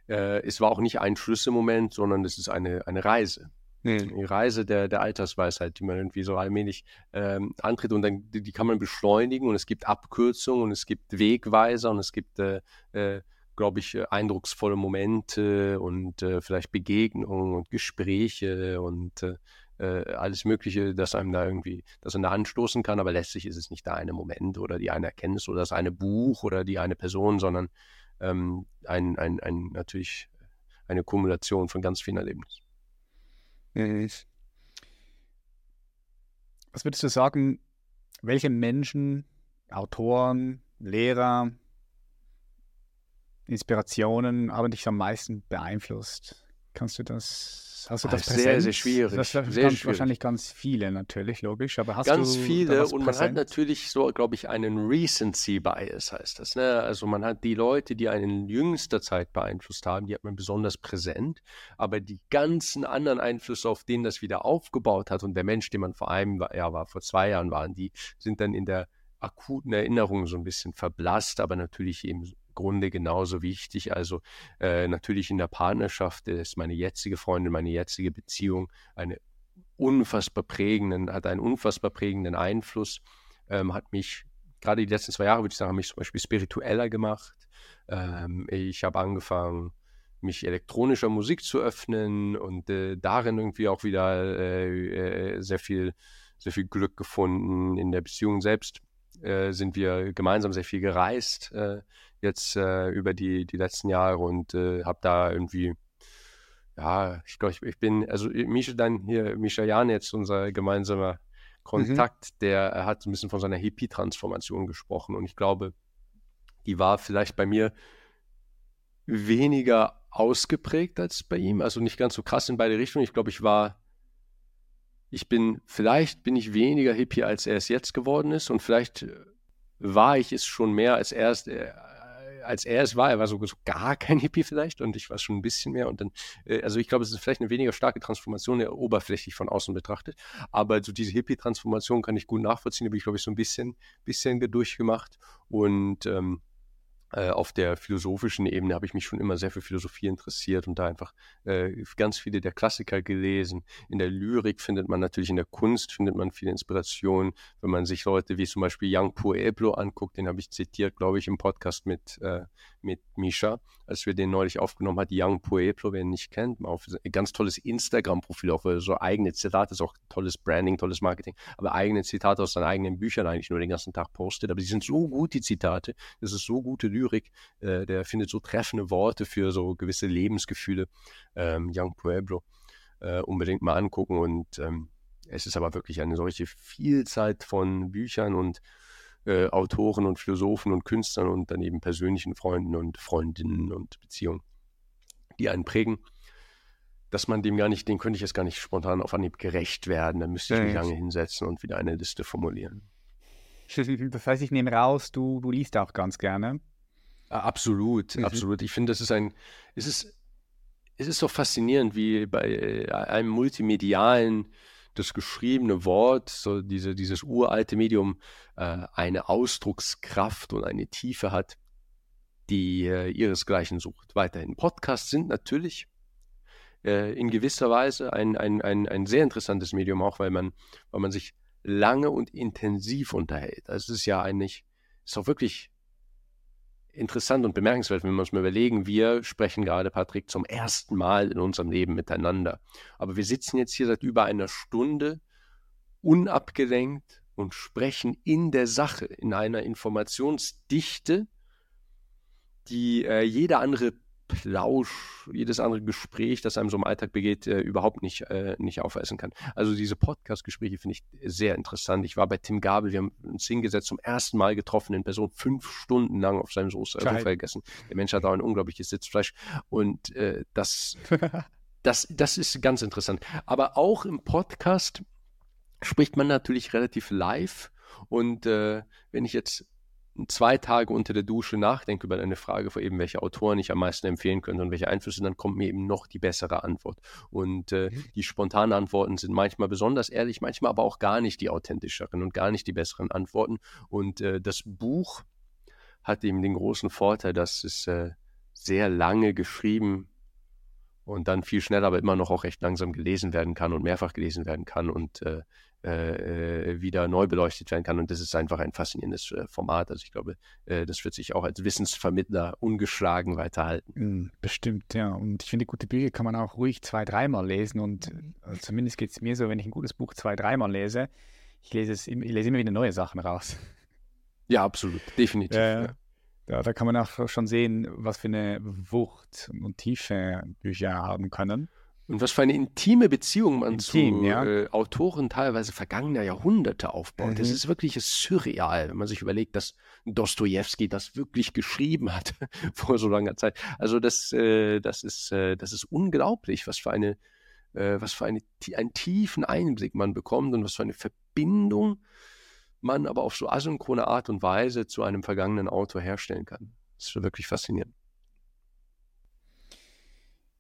Äh, es war auch nicht ein Schlüsselmoment, sondern es ist eine, eine Reise. Mhm. Die Reise der, der Altersweisheit, die man irgendwie so allmählich ähm, antritt und dann die, die, kann man beschleunigen und es gibt Abkürzungen und es gibt Wegweiser und es gibt, äh, äh, glaube ich, äh, eindrucksvolle Momente und äh, vielleicht Begegnungen und Gespräche und äh, alles Mögliche, das einem da irgendwie, das an der Hand kann, aber letztlich ist es nicht der eine Moment oder die eine Erkenntnis oder das eine Buch oder die eine Person, sondern ähm, ein, ein, ein, natürlich eine Kumulation von ganz vielen Erlebnissen. was würdest du sagen, welche Menschen, Autoren, Lehrer, Inspirationen haben dich am meisten beeinflusst? Kannst du das Hast du das präsent? Sehr, sehr schwierig. Das sehr schwierig. wahrscheinlich ganz viele natürlich, logisch. Aber hast ganz du viele und man hat natürlich so, glaube ich, einen Recency Bias heißt das. Ne? Also man hat die Leute, die einen in jüngster Zeit beeinflusst haben, die hat man besonders präsent. Aber die ganzen anderen Einflüsse, auf denen das wieder aufgebaut hat und der Mensch, den man vor einem ja, war, vor zwei Jahren waren, die sind dann in der akuten Erinnerung so ein bisschen verblasst, aber natürlich eben Grunde genauso wichtig. Also äh, natürlich in der Partnerschaft ist meine jetzige Freundin, meine jetzige Beziehung eine unfassbar prägenden, hat einen unfassbar prägenden Einfluss, ähm, hat mich gerade die letzten zwei Jahre, würde ich sagen, mich zum Beispiel spiritueller gemacht. Ähm, ich habe angefangen, mich elektronischer Musik zu öffnen und äh, darin irgendwie auch wieder äh, äh sehr viel, sehr viel Glück gefunden. In der Beziehung selbst äh, sind wir gemeinsam sehr viel gereist. Äh, jetzt äh, über die, die letzten Jahre und äh, habe da irgendwie, ja, ich glaube, ich, ich, bin, also Misha dann hier, Misha Jan jetzt, unser gemeinsamer Kontakt, mhm. der hat ein bisschen von seiner Hippie-Transformation gesprochen und ich glaube, die war vielleicht bei mir weniger ausgeprägt als bei ihm, also nicht ganz so krass in beide Richtungen. Ich glaube, ich war, ich bin, vielleicht bin ich weniger Hippie, als er es jetzt geworden ist und vielleicht war ich es schon mehr, als er es, äh, als er es war, er war so, gar kein Hippie vielleicht und ich war schon ein bisschen mehr und dann, äh, also ich glaube, es ist vielleicht eine weniger starke Transformation, der oberflächlich von außen betrachtet, aber so diese Hippie-Transformation kann ich gut nachvollziehen, da habe ich, glaube ich, so ein bisschen, bisschen durchgemacht und ähm, äh, auf der philosophischen Ebene habe ich mich schon immer sehr für Philosophie interessiert und da einfach äh, ganz viele der Klassiker gelesen. In der Lyrik findet man natürlich, in der Kunst findet man viele Inspirationen. Wenn man sich Leute wie zum Beispiel Young Pueblo anguckt, den habe ich zitiert, glaube ich, im Podcast mit, äh, mit Misha, als wir den neulich aufgenommen haben. Young Pueblo, wer ihn nicht kennt, mal auf ein ganz tolles Instagram-Profil, auch so eigene Zitate, ist auch tolles Branding, tolles Marketing, aber eigene Zitate aus seinen eigenen Büchern eigentlich nur den ganzen Tag postet. Aber die sind so gut, die Zitate. Das ist so gute Lyrik Lyrik, äh, der findet so treffende Worte für so gewisse Lebensgefühle. Ähm, Young Pueblo äh, unbedingt mal angucken und ähm, es ist aber wirklich eine solche Vielzahl von Büchern und äh, Autoren und Philosophen und Künstlern und daneben persönlichen Freunden und Freundinnen und Beziehungen, die einen prägen, dass man dem gar nicht, den könnte ich jetzt gar nicht spontan auf Anhieb gerecht werden. Da müsste ich mich lange hinsetzen und wieder eine Liste formulieren. Das heißt, ich nehme raus, du, du liest auch ganz gerne. Absolut, mhm. absolut. Ich finde, das ist ein, es ist, es ist so faszinierend, wie bei äh, einem multimedialen, das geschriebene Wort, so diese, dieses uralte Medium, äh, eine Ausdruckskraft und eine Tiefe hat, die äh, ihresgleichen sucht. Weiterhin. Podcasts sind natürlich äh, in gewisser Weise ein, ein, ein, ein sehr interessantes Medium, auch weil man, weil man sich lange und intensiv unterhält. Also es ist ja eigentlich, ist auch wirklich interessant und bemerkenswert, wenn wir uns mal überlegen, wir sprechen gerade, Patrick, zum ersten Mal in unserem Leben miteinander. Aber wir sitzen jetzt hier seit über einer Stunde unabgelenkt und sprechen in der Sache, in einer Informationsdichte, die äh, jeder andere Plausch, jedes andere Gespräch, das einem so im Alltag begeht, äh, überhaupt nicht, äh, nicht aufweisen kann. Also diese Podcast-Gespräche finde ich sehr interessant. Ich war bei Tim Gabel, wir haben uns hingesetzt, zum ersten Mal getroffen in Person, fünf Stunden lang auf seinem Soße Sofa gegessen. Der Mensch hat auch ein unglaubliches Sitzfleisch und äh, das, [LAUGHS] das, das ist ganz interessant. Aber auch im Podcast spricht man natürlich relativ live und äh, wenn ich jetzt zwei Tage unter der Dusche nachdenke über eine Frage vor eben, welche Autoren ich am meisten empfehlen könnte und welche Einflüsse, dann kommt mir eben noch die bessere Antwort. Und äh, mhm. die spontanen Antworten sind manchmal besonders ehrlich, manchmal aber auch gar nicht die authentischeren und gar nicht die besseren Antworten. Und äh, das Buch hat eben den großen Vorteil, dass es äh, sehr lange geschrieben und dann viel schneller, aber immer noch auch recht langsam gelesen werden kann und mehrfach gelesen werden kann und äh, äh, wieder neu beleuchtet werden kann. Und das ist einfach ein faszinierendes äh, Format. Also ich glaube, äh, das wird sich auch als Wissensvermittler ungeschlagen weiterhalten. Hm, bestimmt, ja. Und ich finde, gute Bücher kann man auch ruhig zwei, dreimal lesen. Und äh, zumindest geht es mir so, wenn ich ein gutes Buch zwei, dreimal lese, ich lese, es, ich lese immer wieder neue Sachen raus. [LAUGHS] Ja, absolut, definitiv. Ja, ja. Da, kann man auch schon sehen, was für eine Wucht und Tiefe Bücher haben können. Und was für eine intime Beziehung man Intim, zu ja. äh, Autoren teilweise vergangener Jahrhunderte aufbaut. Das Mhm. ist wirklich surreal, wenn man sich überlegt, dass Dostojewski das wirklich geschrieben hat [LAUGHS] vor so langer Zeit. Also das, äh, das, ist, äh, das ist unglaublich, was für eine, äh, was für eine, einen tiefen Einblick man bekommt und was für eine Verbindung man aber auf so asynchrone Art und Weise zu einem vergangenen Autor herstellen kann. Das ist wirklich faszinierend.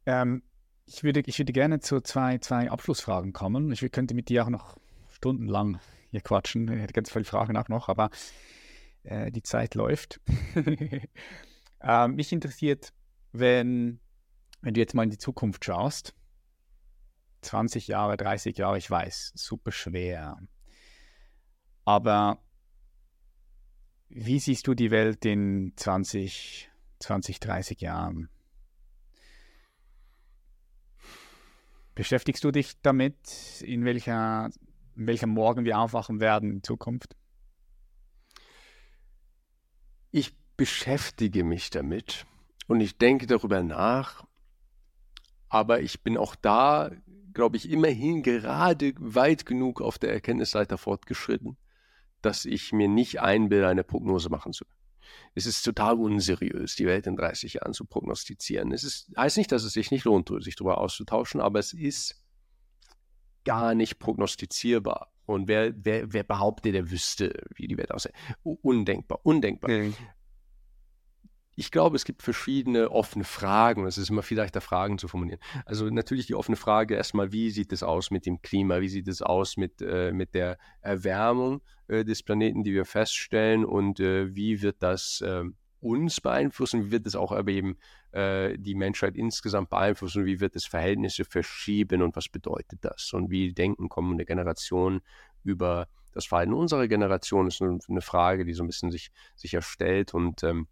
Ähm, ich, würde, ich würde gerne zu zwei, zwei Abschlussfragen kommen. Ich könnte mit dir auch noch stundenlang hier quatschen. Ich hätte ganz viele Fragen auch noch, aber äh, die Zeit läuft. [LAUGHS] ähm, mich interessiert, wenn, wenn du jetzt mal in die Zukunft schaust, 20 Jahre, 30 Jahre, ich weiß, super schwer. Aber wie siehst du die Welt in 20, 20, 30 Jahren? Beschäftigst du dich damit, in welcher, in welcher Morgen wir aufwachen werden in Zukunft? Ich beschäftige mich damit und ich denke darüber nach, aber ich bin auch da, glaube ich, immerhin gerade weit genug auf der Erkenntnisseite fortgeschritten, dass ich mir nicht einbilde, eine Prognose machen zu können. Es ist total unseriös, die Welt in 30 Jahren zu prognostizieren. Es ist, heißt nicht, dass es sich nicht lohnt, sich darüber auszutauschen, aber es ist gar nicht prognostizierbar. Und wer, wer, wer behauptet, der wüsste, wie die Welt aussieht? Undenkbar, undenkbar. Ich glaube, es gibt verschiedene offene Fragen. Es ist immer viel leichter, Fragen zu formulieren. Also natürlich die offene Frage erstmal, wie sieht es aus mit dem Klima? Wie sieht es aus mit, äh, mit der Erwärmung äh, des Planeten, die wir feststellen? Und äh, wie wird das äh, uns beeinflussen? Wie wird es auch aber eben äh, die Menschheit insgesamt beeinflussen? Wie wird es Verhältnisse verschieben? Und was bedeutet das? Und wie denken kommende Generationen über das Verhalten unserer Generation? Das ist eine Frage, die so ein bisschen sich, sich erstellt und ähm,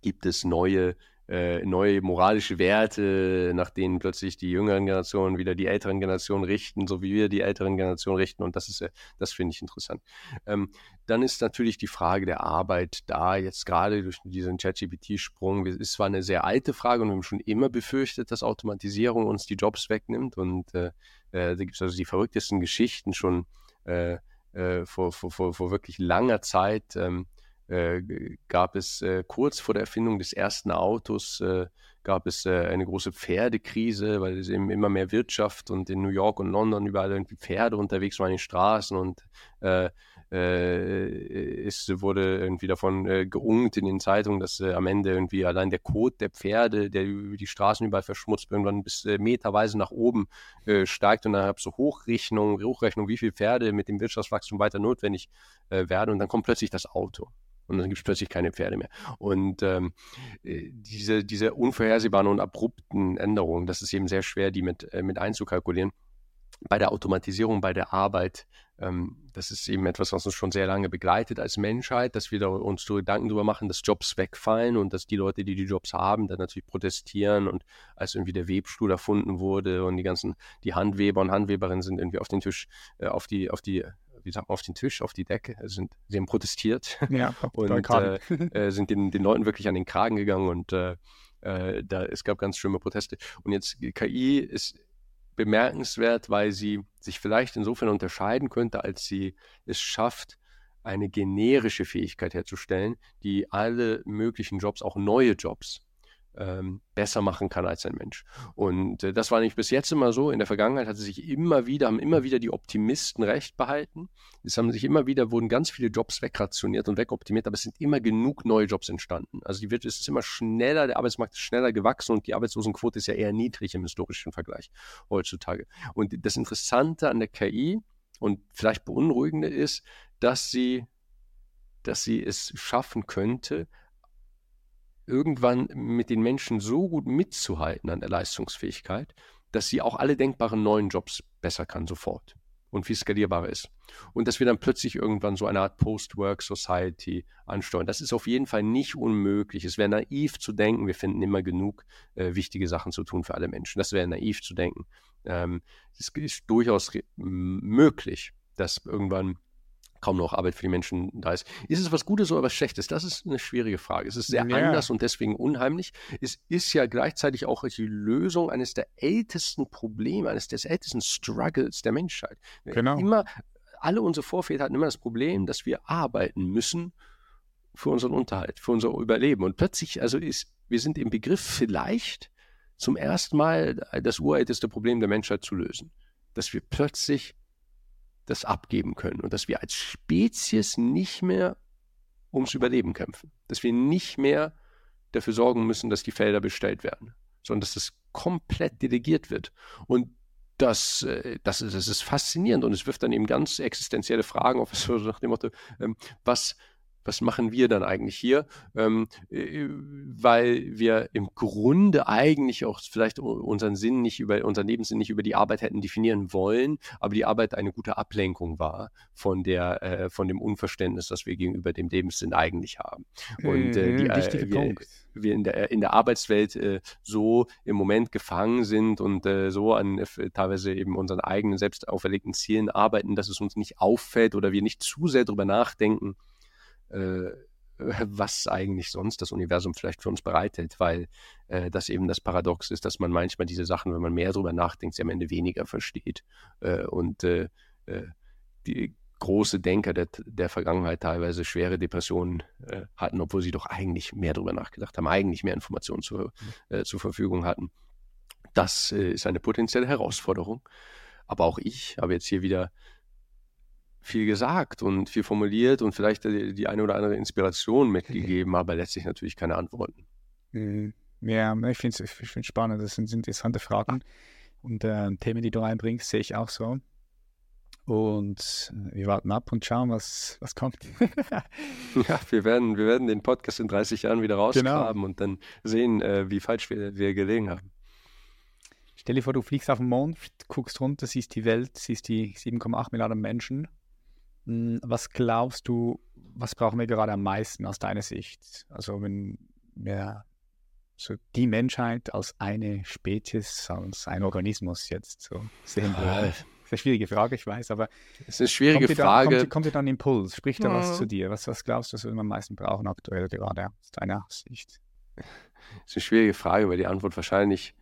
gibt es neue, äh, neue moralische Werte, nach denen plötzlich die jüngeren Generationen wieder die älteren Generationen richten, so wie wir die älteren Generationen richten. Und das ist, äh, das finde ich interessant. Ähm, dann ist natürlich die Frage der Arbeit da, jetzt gerade durch diesen ChatGPT-Sprung. ist zwar eine sehr alte Frage und wir haben schon immer befürchtet, dass Automatisierung uns die Jobs wegnimmt. Und äh, äh, da gibt es also die verrücktesten Geschichten schon äh, äh, vor, vor, vor, vor wirklich langer Zeit. Ähm, äh, gab es äh, kurz vor der Erfindung des ersten Autos äh, gab es äh, eine große Pferdekrise, weil es eben immer mehr Wirtschaft und in New York und London überall irgendwie Pferde unterwegs waren in den Straßen und äh, äh, es wurde irgendwie davon geungt in den Zeitungen, dass am Ende irgendwie allein der Kot der Pferde, der über die Straßen überall verschmutzt, irgendwann bis meterweise nach oben steigt und dann habe so Hochrechnung, Hochrechnung, wie viele Pferde mit dem Wirtschaftswachstum weiter notwendig werden und dann kommt plötzlich das Auto und dann gibt es plötzlich keine Pferde mehr. Und ähm, diese, diese unvorhersehbaren und abrupten Änderungen, das ist eben sehr schwer, die mit, äh, mit einzukalkulieren. Bei der Automatisierung, bei der Arbeit, ähm, das ist eben etwas, was uns schon sehr lange begleitet als Menschheit, dass wir da uns so Gedanken darüber machen, dass Jobs wegfallen und dass die Leute, die die Jobs haben, dann natürlich protestieren und als irgendwie der Webstuhl erfunden wurde und die ganzen, die Handweber und Handweberinnen sind irgendwie auf den Tisch, äh, auf die, auf die wie sagt man, auf den Tisch, auf die Decke, sind, sie haben protestiert [LAUGHS] ja, [LAUGHS] und äh, sind den, den Leuten wirklich an den Kragen gegangen und äh, äh, da, es gab ganz schlimme Proteste. Und jetzt KI ist bemerkenswert, weil sie sich vielleicht insofern unterscheiden könnte, als sie es schafft, eine generische Fähigkeit herzustellen, die alle möglichen Jobs, auch neue Jobs, ähm, besser machen kann als ein Mensch. Und äh, das war nicht bis jetzt immer so. In der Vergangenheit hatte sich immer wieder, haben immer wieder die Optimisten recht behalten. Es haben sich immer wieder, wurden ganz viele Jobs wegrationiert und wegoptimiert, aber es sind immer genug neue Jobs entstanden. Also die wird, es ist immer schneller, der Arbeitsmarkt ist schneller gewachsen und die Arbeitslosenquote ist ja eher niedrig im historischen Vergleich heutzutage. Und das Interessante an der KI und vielleicht beunruhigende ist, dass sie, dass sie es schaffen könnte, irgendwann mit den Menschen so gut mitzuhalten an der Leistungsfähigkeit, dass sie auch alle denkbaren neuen Jobs besser kann sofort und viel skalierbarer ist. Und dass wir dann plötzlich irgendwann so eine Art Post-Work-Society ansteuern. Das ist auf jeden Fall nicht unmöglich. Es wäre naiv zu denken, wir finden immer genug äh, wichtige Sachen zu tun für alle Menschen. Das wäre naiv zu denken. Ähm, es ist durchaus möglich, dass irgendwann kaum noch Arbeit für die Menschen da ist. Ist es was Gutes oder was Schlechtes? Das ist eine schwierige Frage. Es ist sehr ja. anders und deswegen unheimlich. Es ist ja gleichzeitig auch die Lösung eines der ältesten Probleme, eines des ältesten Struggles der Menschheit. Genau. Immer, alle unsere Vorväter hatten immer das Problem, dass wir arbeiten müssen für unseren Unterhalt, für unser Überleben. Und plötzlich, also ist, wir sind im Begriff vielleicht zum ersten Mal das urälteste Problem der Menschheit zu lösen. Dass wir plötzlich das abgeben können und dass wir als Spezies nicht mehr ums Überleben kämpfen. Dass wir nicht mehr dafür sorgen müssen, dass die Felder bestellt werden, sondern dass das komplett delegiert wird. Und das, äh, das, ist, das ist faszinierend und es wirft dann eben ganz existenzielle Fragen auf, [LAUGHS] so nach dem Motto, ähm, was, was machen wir dann eigentlich hier? Ähm, äh, weil wir im Grunde eigentlich auch vielleicht unseren Sinn nicht über, unseren Lebenssinn nicht über die Arbeit hätten definieren wollen, aber die Arbeit eine gute Ablenkung war von der, äh, von dem Unverständnis, das wir gegenüber dem Lebenssinn eigentlich haben. Und äh, die, mhm, äh, wir, wir, in der, in der Arbeitswelt äh, so im Moment gefangen sind und äh, so an teilweise eben unseren eigenen selbst auferlegten Zielen arbeiten, dass es uns nicht auffällt oder wir nicht zu sehr darüber nachdenken, äh, [LAUGHS] was eigentlich sonst das Universum vielleicht für uns bereithält, weil äh, das eben das Paradox ist, dass man manchmal diese Sachen, wenn man mehr darüber nachdenkt, sie am Ende weniger versteht. Äh, und äh, äh die große Denker der, der Vergangenheit teilweise schwere Depressionen äh, hatten, obwohl sie doch eigentlich mehr darüber nachgedacht haben, eigentlich mehr Informationen zu, mhm. äh, zur Verfügung hatten. Das ist eine potenzielle Herausforderung. Aber auch ich habe jetzt hier wieder viel gesagt und viel formuliert und vielleicht die, die eine oder andere Inspiration [LAUGHS] mitgegeben, aber letztlich natürlich keine Antworten. Mhm. Ja, ich finde es ich spannend. Das sind interessante Fragen und äh, Themen, die du reinbringst, sehe ich auch so. Und äh, wir warten ab und schauen, was, was kommt. [LAUGHS] [LAUGHS] ja, wir werden, wir werden den Podcast in 30 Jahren wieder rausgraben genau. und dann sehen, äh, wie falsch wir, wir gelegen haben. Stell dir vor, du fliegst auf den Mond, guckst runter, siehst die Welt, siehst die 7,8 Milliarden Menschen was glaubst du, was brauchen wir gerade am meisten aus deiner Sicht? Also wenn wir so die Menschheit als eine Spezies, als ein Organismus jetzt so sehen würden. Das ist eine schwierige Frage, ich weiß, aber es ist eine schwierige kommt Frage. Da, kommt, kommt dir dann ein Impuls? Spricht da ja. was zu dir? Was, was glaubst du, was wir am meisten brauchen aktuell gerade aus deiner Sicht? Das ist eine schwierige Frage, weil die Antwort wahrscheinlich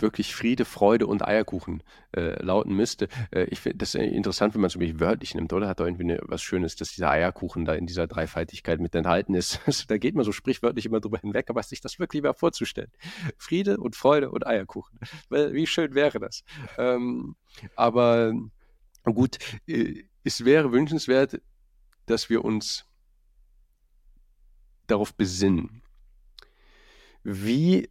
wirklich Friede, Freude und Eierkuchen äh, lauten müsste. Äh, ich finde das interessant, wenn man es irgendwie wörtlich nimmt, oder? Hat doch irgendwie eine, was Schönes, dass dieser Eierkuchen da in dieser Dreifaltigkeit mit enthalten ist. [LAUGHS] Also, da geht man so sprichwörtlich immer drüber hinweg, aber sich das wirklich mal vorzustellen. Friede und Freude und Eierkuchen. Wie schön wäre das? Ähm, aber gut, äh, es wäre wünschenswert, dass wir uns darauf besinnen, wie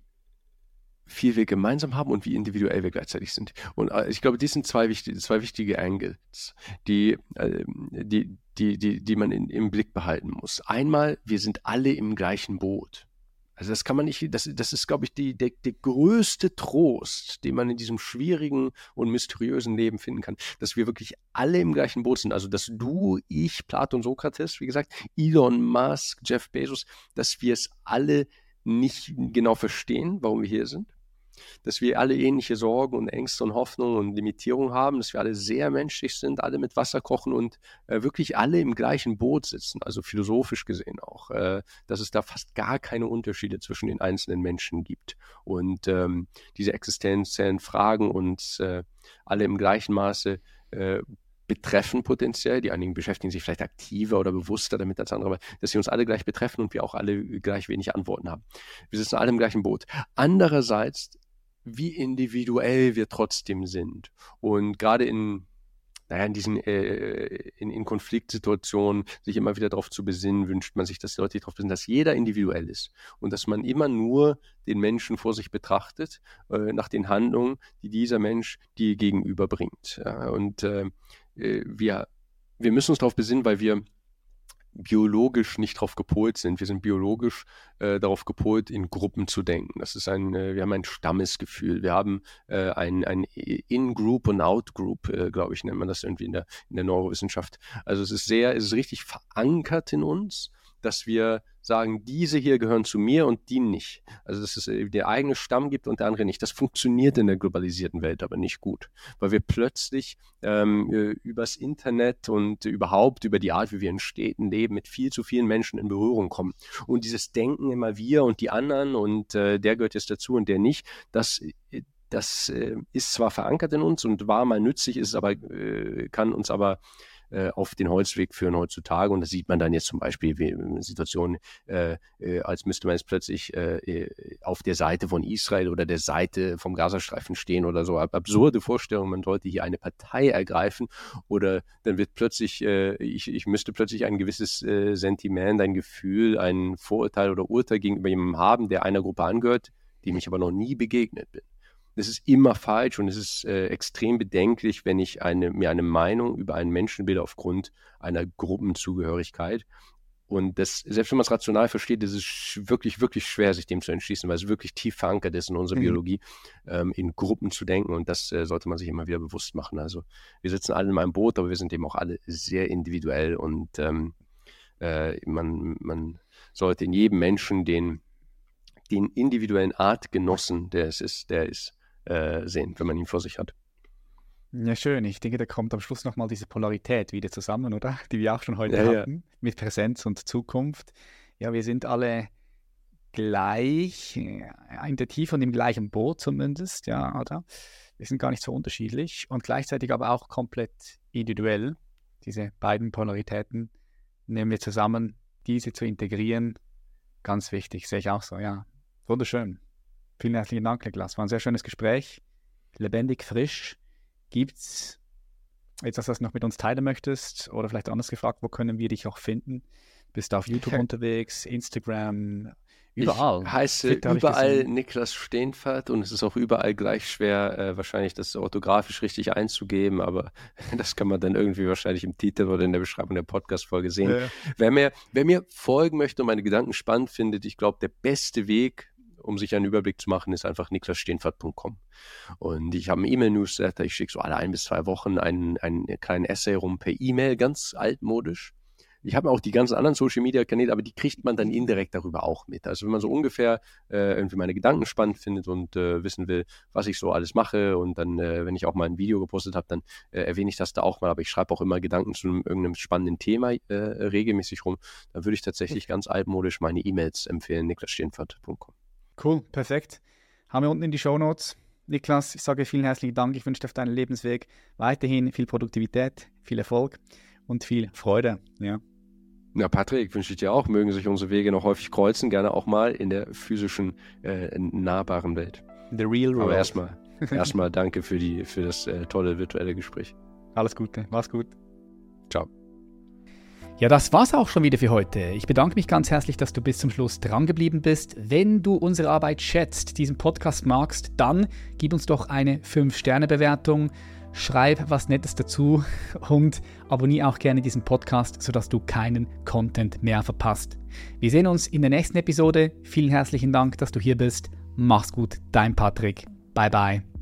viel wir gemeinsam haben und wie individuell wir gleichzeitig sind. Und äh, ich glaube, dies sind zwei wichtige, zwei wichtige Angles, die, äh, die, die, die, die man in, im Blick behalten muss. Einmal, wir sind alle im gleichen Boot. Also das kann man nicht, das, das ist, glaube ich, die, der, der größte Trost, den man in diesem schwierigen und mysteriösen Leben finden kann, dass wir wirklich alle im gleichen Boot sind. Also dass du, ich, Platon, Sokrates, wie gesagt, Elon Musk, Jeff Bezos, dass wir es alle nicht genau verstehen, warum wir hier sind dass wir alle ähnliche Sorgen und Ängste und Hoffnungen und Limitierungen haben, dass wir alle sehr menschlich sind, alle mit Wasser kochen und äh, wirklich alle im gleichen Boot sitzen, also philosophisch gesehen auch, äh, dass es da fast gar keine Unterschiede zwischen den einzelnen Menschen gibt. Und ähm, diese existenziellen Fragen uns äh, alle im gleichen Maße äh, betreffen potenziell. Die einigen beschäftigen sich vielleicht aktiver oder bewusster damit als andere, aber dass sie uns alle gleich betreffen und wir auch alle gleich wenig Antworten haben. Wir sitzen alle im gleichen Boot. Andererseits wie individuell wir trotzdem sind. Und gerade in, naja, in diesen äh, in, in Konfliktsituationen sich immer wieder darauf zu besinnen, wünscht man sich, dass die Leute darauf besinnen, dass jeder individuell ist und dass man immer nur den Menschen vor sich betrachtet, äh, nach den Handlungen, die dieser Mensch dir gegenüberbringt. Ja, und äh, äh wir, wir müssen uns darauf besinnen, weil wir biologisch nicht darauf gepolt sind. Wir sind biologisch äh, darauf gepolt, in Gruppen zu denken. Das ist ein, äh, wir haben ein Stammesgefühl. Wir haben äh, ein, ein In-Group und Out-Group, äh, glaube ich, nennt man das irgendwie in der, in der Neurowissenschaft. Also es ist sehr, es ist richtig verankert in uns, dass wir sagen, diese hier gehören zu mir und die nicht. Also dass es äh, der eigene Stamm gibt und der andere nicht. Das funktioniert in der globalisierten Welt aber nicht gut, weil wir plötzlich ähm, äh, übers Internet und überhaupt über die Art, wie wir in Städten leben, mit viel zu vielen Menschen in Berührung kommen. Und dieses Denken immer wir und die anderen und äh, der gehört jetzt dazu und der nicht, das äh, das äh, ist zwar verankert in uns und war mal nützlich, ist aber, äh, kann uns aber äh, auf den Holzweg führen heutzutage. Und das sieht man dann jetzt zum Beispiel wie in Situationen, äh, äh, als müsste man jetzt plötzlich äh, äh, auf der Seite von Israel oder der Seite vom Gazastreifen stehen oder so. Absurde Vorstellungen, man sollte hier eine Partei ergreifen oder dann wird plötzlich, äh, ich, ich müsste plötzlich ein gewisses äh, Sentiment, ein Gefühl, ein Vorurteil oder Urteil gegenüber jemandem haben, der einer Gruppe angehört, dem ich aber noch nie begegnet bin. Das ist immer falsch und es ist äh, extrem bedenklich, wenn ich eine, mir eine Meinung über einen Menschen bilde aufgrund einer Gruppenzugehörigkeit. Und das, selbst wenn man es rational versteht, ist es wirklich, wirklich schwer, sich dem zu entschließen, weil es wirklich tief verankert ist in unserer mhm. Biologie, ähm, in Gruppen zu denken. Und das äh, sollte man sich immer wieder bewusst machen. Also wir sitzen alle in einem Boot, aber wir sind eben auch alle sehr individuell und ähm, äh, man, man sollte in jedem Menschen den, den individuellen Artgenossen, der es ist, der ist, äh, sehen, wenn man ihn vor sich hat. Ja, schön. Ich denke, da kommt am Schluss nochmal diese Polarität wieder zusammen, oder? [LAUGHS] Die wir auch schon heute ja, hatten, ja. mit Präsenz und Zukunft. Ja, wir sind alle gleich, äh, in der Tiefe und im gleichen Boot zumindest, ja, oder? Wir sind gar nicht so unterschiedlich und gleichzeitig aber auch komplett individuell. Diese beiden Polaritäten nehmen wir zusammen, diese zu integrieren, ganz wichtig, sehe ich auch so, ja. Wunderschön. Vielen herzlichen Dank, Niklas. War ein sehr schönes Gespräch. Lebendig, frisch. Gibt's etwas, was du noch mit uns teilen möchtest? Oder vielleicht anders gefragt, wo können wir dich auch finden? Bist du auf YouTube unterwegs, Instagram, überall? Ich heiße Twitter, überall Niklas Steenfert und es ist auch überall gleich schwer, äh, wahrscheinlich das orthografisch richtig einzugeben, aber [LAUGHS] das kann man dann irgendwie wahrscheinlich im Titel oder in der Beschreibung der Podcast-Folge sehen. Ja. Wer, mir, wer mir folgen möchte und meine Gedanken spannend findet, ich glaube, der beste Weg, um sich einen Überblick zu machen, ist einfach niklassteenfert.com. Und ich habe einen E-Mail-Newsletter, ich schicke so alle ein bis zwei Wochen einen, einen kleinen Essay rum per E-Mail, ganz altmodisch. Ich habe auch die ganzen anderen Social Media Kanäle, aber die kriegt man dann indirekt darüber auch mit. Also wenn man so ungefähr äh, irgendwie meine Gedanken spannend findet und äh, wissen will, was ich so alles mache und dann, äh, wenn ich auch mal ein Video gepostet habe, dann äh, erwähne ich das da auch mal. Aber ich schreibe auch immer Gedanken zu einem, irgendeinem spannenden Thema äh, regelmäßig rum. Dann würde ich tatsächlich ganz altmodisch meine E-Mails empfehlen, niklassteenfert.com. Cool, perfekt. Haben wir unten in die Show Notes. Niklas, ich sage vielen herzlichen Dank. Ich wünsche dir auf deinen Lebensweg weiterhin viel Produktivität, viel Erfolg und viel Freude. Ja. Ja, Patrick, wünsche ich dir auch. Mögen sich unsere Wege noch häufig kreuzen, gerne auch mal in der physischen, äh, nahbaren Welt. The real world. Aber erstmal, erstmal [LAUGHS] danke für, die, für das äh, tolle virtuelle Gespräch. Alles Gute, mach's gut. Ciao. Ja, das war's auch schon wieder für heute. Ich bedanke mich ganz herzlich, dass du bis zum Schluss drangeblieben bist. Wenn du unsere Arbeit schätzt, diesen Podcast magst, dann gib uns doch eine 5-Sterne-Bewertung, schreib was Nettes dazu [LAUGHS] und abonniere auch gerne diesen Podcast, sodass du keinen Content mehr verpasst. Wir sehen uns in der nächsten Episode. Vielen herzlichen Dank, dass du hier bist. Mach's gut, dein Patrick. Bye bye.